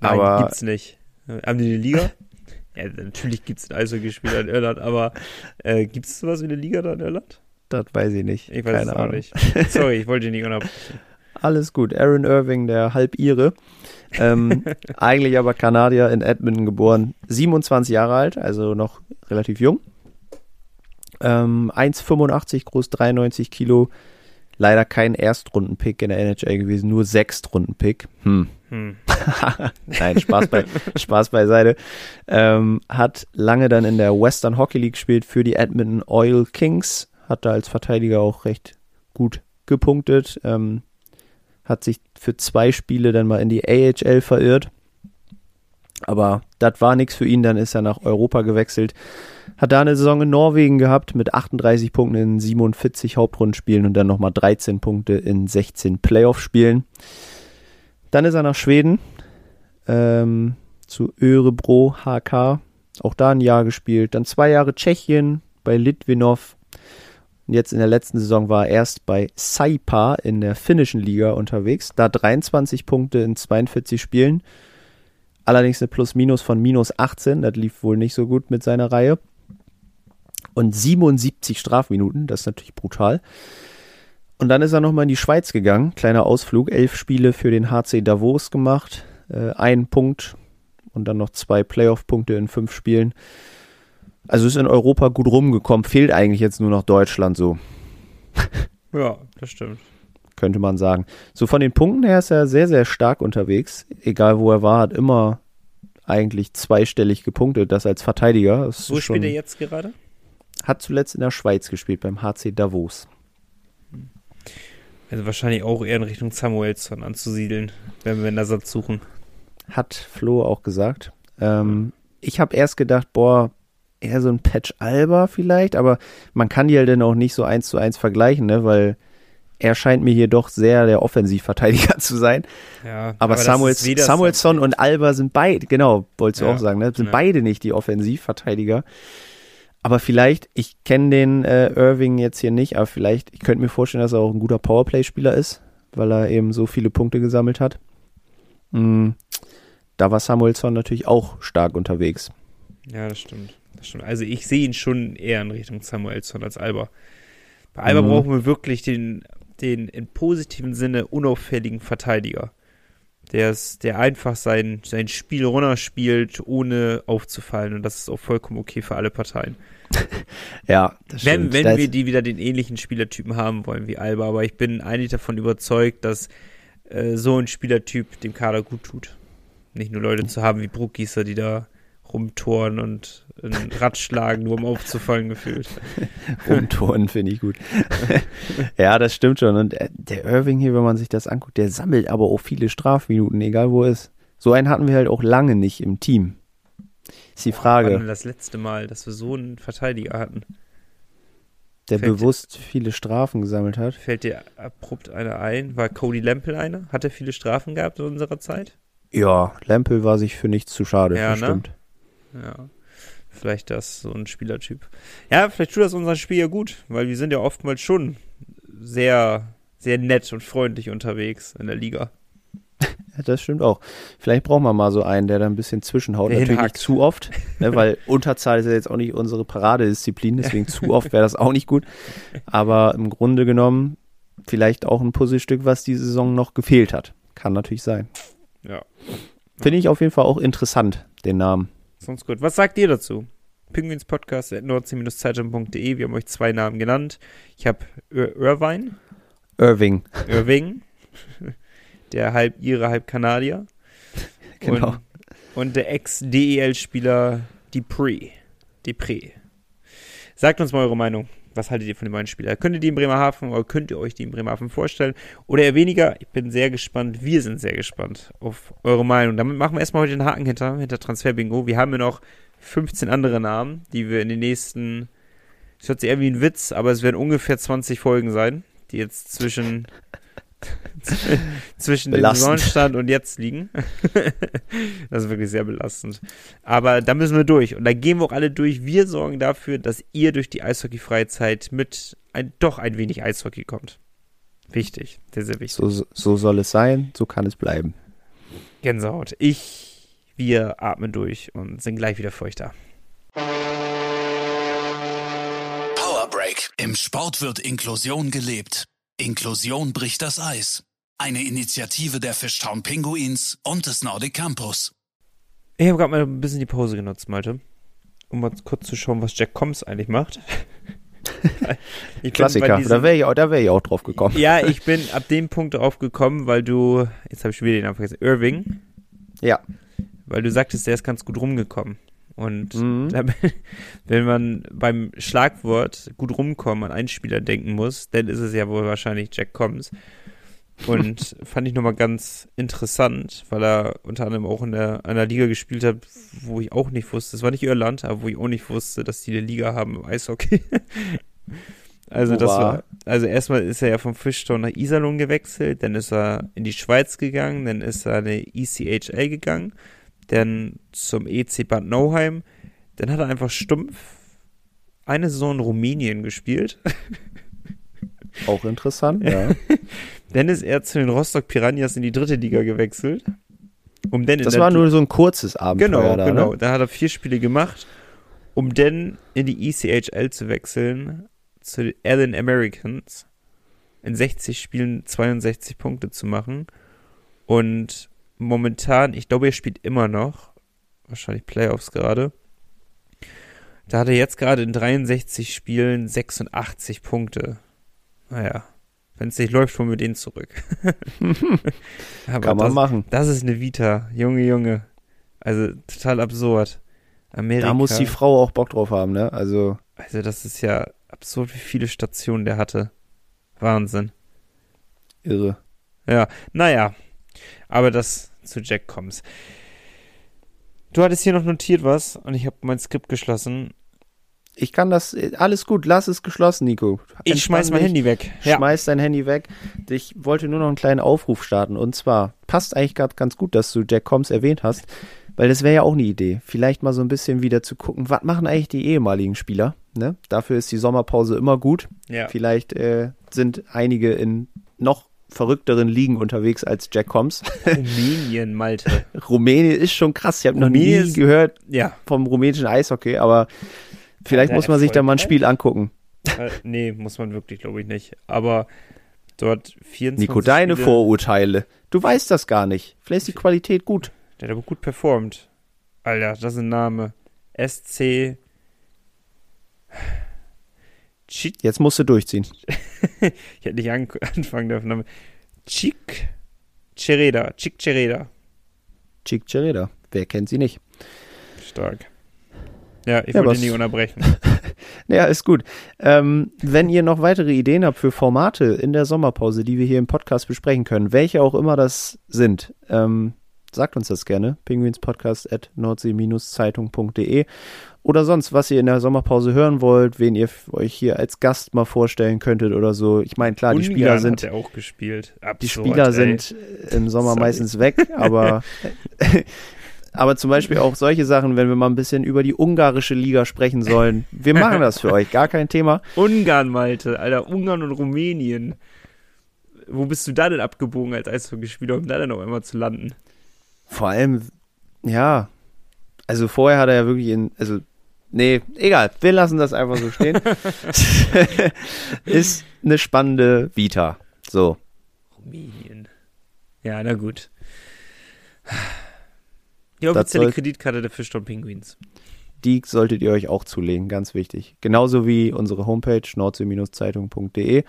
Nein, Aber gibt's nicht. Haben die eine Liga? Ja, natürlich gibt es einen Eishockeyspieler in Irland, aber äh, gibt es sowas wie eine Liga da in Irland? Das weiß ich nicht. Ich weiß Keine es auch Ahnung. nicht. Sorry, ich wollte dich nicht unterbrechen. Alles gut. Aaron Irving, der Halb-Ire. Ähm, eigentlich aber Kanadier in Edmonton geboren. 27 Jahre alt, also noch relativ jung. Ähm, 1,85 groß, 93 Kilo. Leider kein Erstrundenpick in der NHL gewesen, nur Sechstrundenpick. Hm. Hm. Nein, Spaß, bei, Spaß beiseite. Ähm, hat lange dann in der Western Hockey League gespielt für die Edmonton Oil Kings. Hat da als Verteidiger auch recht gut gepunktet. Ähm, hat sich für zwei Spiele dann mal in die AHL verirrt. Aber das war nichts für ihn, dann ist er nach Europa gewechselt. Hat da eine Saison in Norwegen gehabt mit 38 Punkten in 47 Hauptrundenspielen und dann nochmal 13 Punkte in 16 Playoff-Spielen. Dann ist er nach Schweden ähm, zu Örebro HK. Auch da ein Jahr gespielt. Dann zwei Jahre Tschechien bei Litvinov. Und jetzt in der letzten Saison war er erst bei Saipa in der finnischen Liga unterwegs. Da 23 Punkte in 42 Spielen. Allerdings eine Plus-Minus von minus 18. Das lief wohl nicht so gut mit seiner Reihe. Und 77 Strafminuten. Das ist natürlich brutal. Und dann ist er nochmal in die Schweiz gegangen. Kleiner Ausflug. Elf Spiele für den HC Davos gemacht. Äh, ein Punkt und dann noch zwei Playoff-Punkte in fünf Spielen. Also ist in Europa gut rumgekommen. Fehlt eigentlich jetzt nur noch Deutschland so. Ja, das stimmt. Könnte man sagen. So von den Punkten her ist er sehr, sehr stark unterwegs. Egal wo er war, hat immer eigentlich zweistellig gepunktet. Das als Verteidiger. Das Wo spielt er jetzt gerade? Hat zuletzt in der Schweiz gespielt, beim HC Davos. Also wahrscheinlich auch eher in Richtung Samuelsson anzusiedeln, wenn wir einen Ersatz suchen. Hat Flo auch gesagt. Ähm, ich habe erst gedacht, boah, eher so ein Patch Alba vielleicht, aber man kann die halt dann auch nicht so eins zu eins vergleichen, ne, weil er scheint mir hier doch sehr der Offensivverteidiger zu sein. Ja, aber, aber Samuels, Samuelsson und Alba sind beide, genau, wolltest du Ja, auch sagen, ne, sind ja. beide nicht die Offensivverteidiger. Aber vielleicht, ich kenne den äh, Irving jetzt hier nicht, aber vielleicht, ich könnte mir vorstellen, dass er auch ein guter Powerplay-Spieler ist, weil er eben so viele Punkte gesammelt hat. Mm, da war Samuelsson natürlich auch stark unterwegs. Ja, das stimmt. Das stimmt. Also ich sehe ihn schon eher in Richtung Samuelsson als Alba. Bei Alba Mhm. brauchen wir wirklich den, den im positiven Sinne unauffälligen Verteidiger. Der, ist, der einfach sein, sein Spiel runterspielt, ohne aufzufallen. Und das ist auch vollkommen okay für alle Parteien. Ja, das Wenn, stimmt. wenn Da wir die wieder den ähnlichen Spielertypen haben wollen wie Alba. Aber ich bin eigentlich davon überzeugt, dass äh, so ein Spielertyp dem Kader gut tut. Nicht nur Leute zu haben wie Bruckgießer, die da rumtoren und ein Rad schlagen, nur um aufzufallen gefühlt. Umturnen finde ich gut. ja, das stimmt schon. Und äh, der Irving hier, wenn man sich das anguckt, der sammelt aber auch viele Strafminuten, egal wo er ist. So einen hatten wir halt auch lange nicht im Team. Ist die Wann Frage, denn das letzte Mal, dass wir so einen Verteidiger hatten? der fällt- bewusst viele Strafen gesammelt hat. Fällt dir abrupt einer ein? War Cody Lempel einer? Hat er viele Strafen gehabt in unserer Zeit? Ja, Lempel war sich für nichts zu schade, Ja, ne? stimmt. Ja. Vielleicht das so ein Spielertyp. Ja, vielleicht tut das unser Spiel ja gut, weil wir sind ja oftmals schon sehr, sehr nett und freundlich unterwegs in der Liga. Ja, das stimmt auch. Vielleicht brauchen wir mal so einen, der da ein bisschen zwischenhaut. Der Natürlich nicht zu oft, ne, weil Unterzahl ist ja jetzt auch nicht unsere Paradedisziplin, deswegen zu oft wäre das auch nicht gut. Aber im Grunde genommen vielleicht auch ein Puzzlestück, was die Saison noch gefehlt hat. Kann natürlich sein. Ja. Finde ich auf jeden Fall auch interessant, den Namen. Sonst gut. Was sagt ihr dazu? Penguins Podcast at nordsee-zeitung.de. Wir haben euch zwei Namen genannt. Ich habe Ir Irvine, Irving, Irving, der halb Ire, halb Kanadier. genau. Und, und der Ex-DEL-Spieler Dupree. Dupree. Sagt uns mal eure Meinung. Was haltet ihr von den beiden Spielern? Könnt ihr die in Bremerhaven oder könnt ihr euch die in Bremerhaven vorstellen? Oder eher weniger? Ich bin sehr gespannt. Wir sind sehr gespannt auf eure Meinung. Damit machen wir erstmal heute den Haken hinter, hinter Transferbingo. Wir haben ja noch 15 andere Namen, die wir in den nächsten, es hört sich eher wie ein Witz, aber es werden ungefähr 20 Folgen sein, die jetzt zwischen, zwischen dem Belastend. Saisonstand und jetzt liegen. das ist wirklich sehr belastend. Aber da müssen wir durch. Und da gehen wir auch alle durch. Wir sorgen dafür, dass ihr durch die Eishockey-Freizeit mit ein, doch ein wenig Eishockey kommt. Wichtig. Sehr, sehr wichtig. So, so soll es sein, so kann es bleiben. Gänsehaut. Ich, wir atmen durch und sind gleich wieder da. Power Break. Im Sport wird Inklusion gelebt. Inklusion bricht das Eis. Eine Initiative der Fishtown Pinguins und des Nordic Campus. Ich habe gerade mal ein bisschen die Pause genutzt, Malte. Um mal kurz zu schauen, was Jack Combs eigentlich macht. Klassiker, diesem- da wäre ich, auch- da wär ich auch drauf gekommen. Ja, ich bin ab dem Punkt drauf gekommen, weil du, jetzt habe ich schon wieder den Namen vergessen, Irving, Ja. weil du sagtest, der ist ganz gut rumgekommen. Und Mhm. da, wenn man beim Schlagwort gut rumkommen an einen Spieler denken muss, dann ist es ja wohl wahrscheinlich Jack Combs. Und fand ich nochmal ganz interessant, weil er unter anderem auch in der, einer Liga gespielt hat, wo ich auch nicht wusste, es war nicht Irland, aber wo ich auch nicht wusste, dass die eine Liga haben im Eishockey. also das war- war also erstmal ist er ja vom Fischtown nach Iserlohn gewechselt, dann ist er in die Schweiz gegangen, dann ist er in die ECHL gegangen, dann zum EC Bad Nauheim, dann hat er einfach stumpf eine Saison in Rumänien gespielt. Auch interessant, ja. dann ist er zu den Rostock Piranhas in die dritte Liga gewechselt. Um dann Das war nur so ein kurzes Abenteuer Genau, da, genau. Ne? Da hat er vier Spiele gemacht, um dann in die ECHL zu wechseln, zu den Allen Americans, in 60 Spielen 62 Punkte zu machen. Und momentan, ich glaube, er spielt immer noch, wahrscheinlich Playoffs gerade. Da hat er jetzt gerade in 63 Spielen 86 Punkte. Naja, wenn es nicht läuft, holen wir den zurück. Aber Kann man das, machen. das ist eine Vita, Junge, Junge. Also total absurd. Amerika. Da muss die Frau auch Bock drauf haben, ne? Also, also das ist ja absurd, wie viele Stationen der hatte. Wahnsinn. irre. Ja, naja. Aber das zu Jack Combs. Du hattest hier noch notiert was und ich habe mein Skript geschlossen. Ich kann das, alles gut, lass es geschlossen, Nico. Ich schmeiß mein Entspann Handy weg. dich, Ja. Schmeiß dein Handy weg. Ich wollte nur noch einen kleinen Aufruf starten. Und zwar, passt eigentlich gerade ganz gut, dass du Jack Combs erwähnt hast, weil das wäre ja auch eine Idee. Vielleicht mal so ein bisschen wieder zu gucken, was machen eigentlich die ehemaligen Spieler? Ne? Dafür ist die Sommerpause immer gut. ja. Vielleicht äh, sind einige in noch verrückteren Ligen unterwegs als Jack Combs. Rumänien, Malte. Rumänien ist schon krass. Ich habe noch nie ist- gehört Ja. vom rumänischen Eishockey, aber vielleicht muss man sich da mal ein Erfolg, Spiel angucken. Äh, nee, muss man wirklich, glaube ich, nicht. Aber dort 24 Nico, deine Spiele, Vorurteile. Du weißt das gar nicht. Vielleicht ist die Qualität gut. Der hat aber gut performt. Alter, das ist ein Name. SC. Chic. Jetzt musst du durchziehen. Ich hätte nicht an anfangen dürfen. Name. Chic. Chereda. Chic Chereda. Chick Chereda. Wer kennt sie nicht? Stark. Ja, ich Ja, wollte nie unterbrechen. Ja, ist gut. Ähm, wenn ihr noch weitere Ideen habt für Formate in der Sommerpause, die wir hier im Podcast besprechen können, welche auch immer das sind, ähm, sagt uns das gerne. Penguinspodcast at nordsee-zeitung.de oder sonst, was ihr in der Sommerpause hören wollt, wen ihr euch hier als Gast mal vorstellen könntet oder so. Ich meine, klar, die Ungarn Spieler sind hat er auch gespielt. Absurd, Die Spieler ey. sind im Sommer Sorry. meistens weg, aber, aber zum Beispiel auch solche Sachen, wenn wir mal ein bisschen über die ungarische Liga sprechen sollen. Wir machen das für euch, gar kein Thema. Ungarn, Malte. Alter, Ungarn und Rumänien. Wo bist du da denn abgebogen als Eishockeyspieler, um da dann auf einmal zu landen? Vor allem, ja, also vorher hat er ja wirklich in, also, nee, egal, wir lassen das einfach so stehen. Ist eine spannende Vita. So. Rumänien. Ja, na gut. Die offizielle soll- Kreditkarte der Fischtown Penguins. Die solltet ihr euch auch zulegen, ganz wichtig. Genauso wie unsere Homepage nordsee-zeitung.de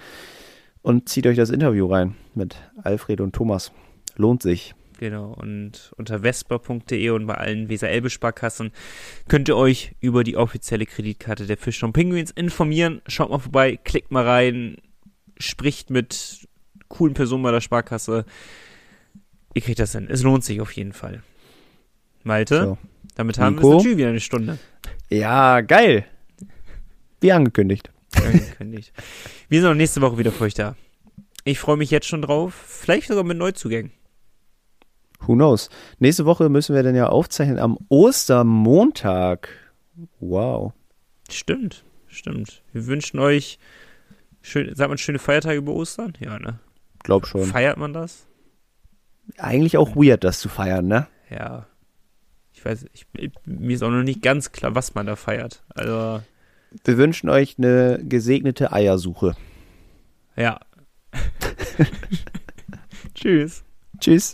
und zieht euch das Interview rein mit Alfred und Thomas. Lohnt sich. Genau. Und unter vespa.de und bei allen Weser-Elbe-Sparkassen könnt ihr euch über die offizielle Kreditkarte der Fischtown Penguins informieren. Schaut mal vorbei, klickt mal rein, spricht mit coolen Personen bei der Sparkasse. Ihr kriegt das hin. Es lohnt sich auf jeden Fall. Malte, So. damit haben wir Nico? es natürlich wieder eine Stunde. Ja, geil. Wie angekündigt. angekündigt. Wir sind auch nächste Woche wieder für euch da. Ich freue mich jetzt schon drauf. Vielleicht sogar mit Neuzugängen. Who knows? Nächste Woche müssen wir dann ja aufzeichnen am Ostermontag. Wow. Stimmt, stimmt. Wir wünschen euch, schön, sagt man schöne Feiertage über Ostern? Ja, ne? Glaub schon. Feiert man das? Eigentlich auch weird, das zu feiern, ne? Ja. Ich weiß, ich, mir ist auch noch nicht ganz klar, was man da feiert. Also, Wir wünschen euch eine gesegnete Eiersuche. ja. Tschüss. Tschüss.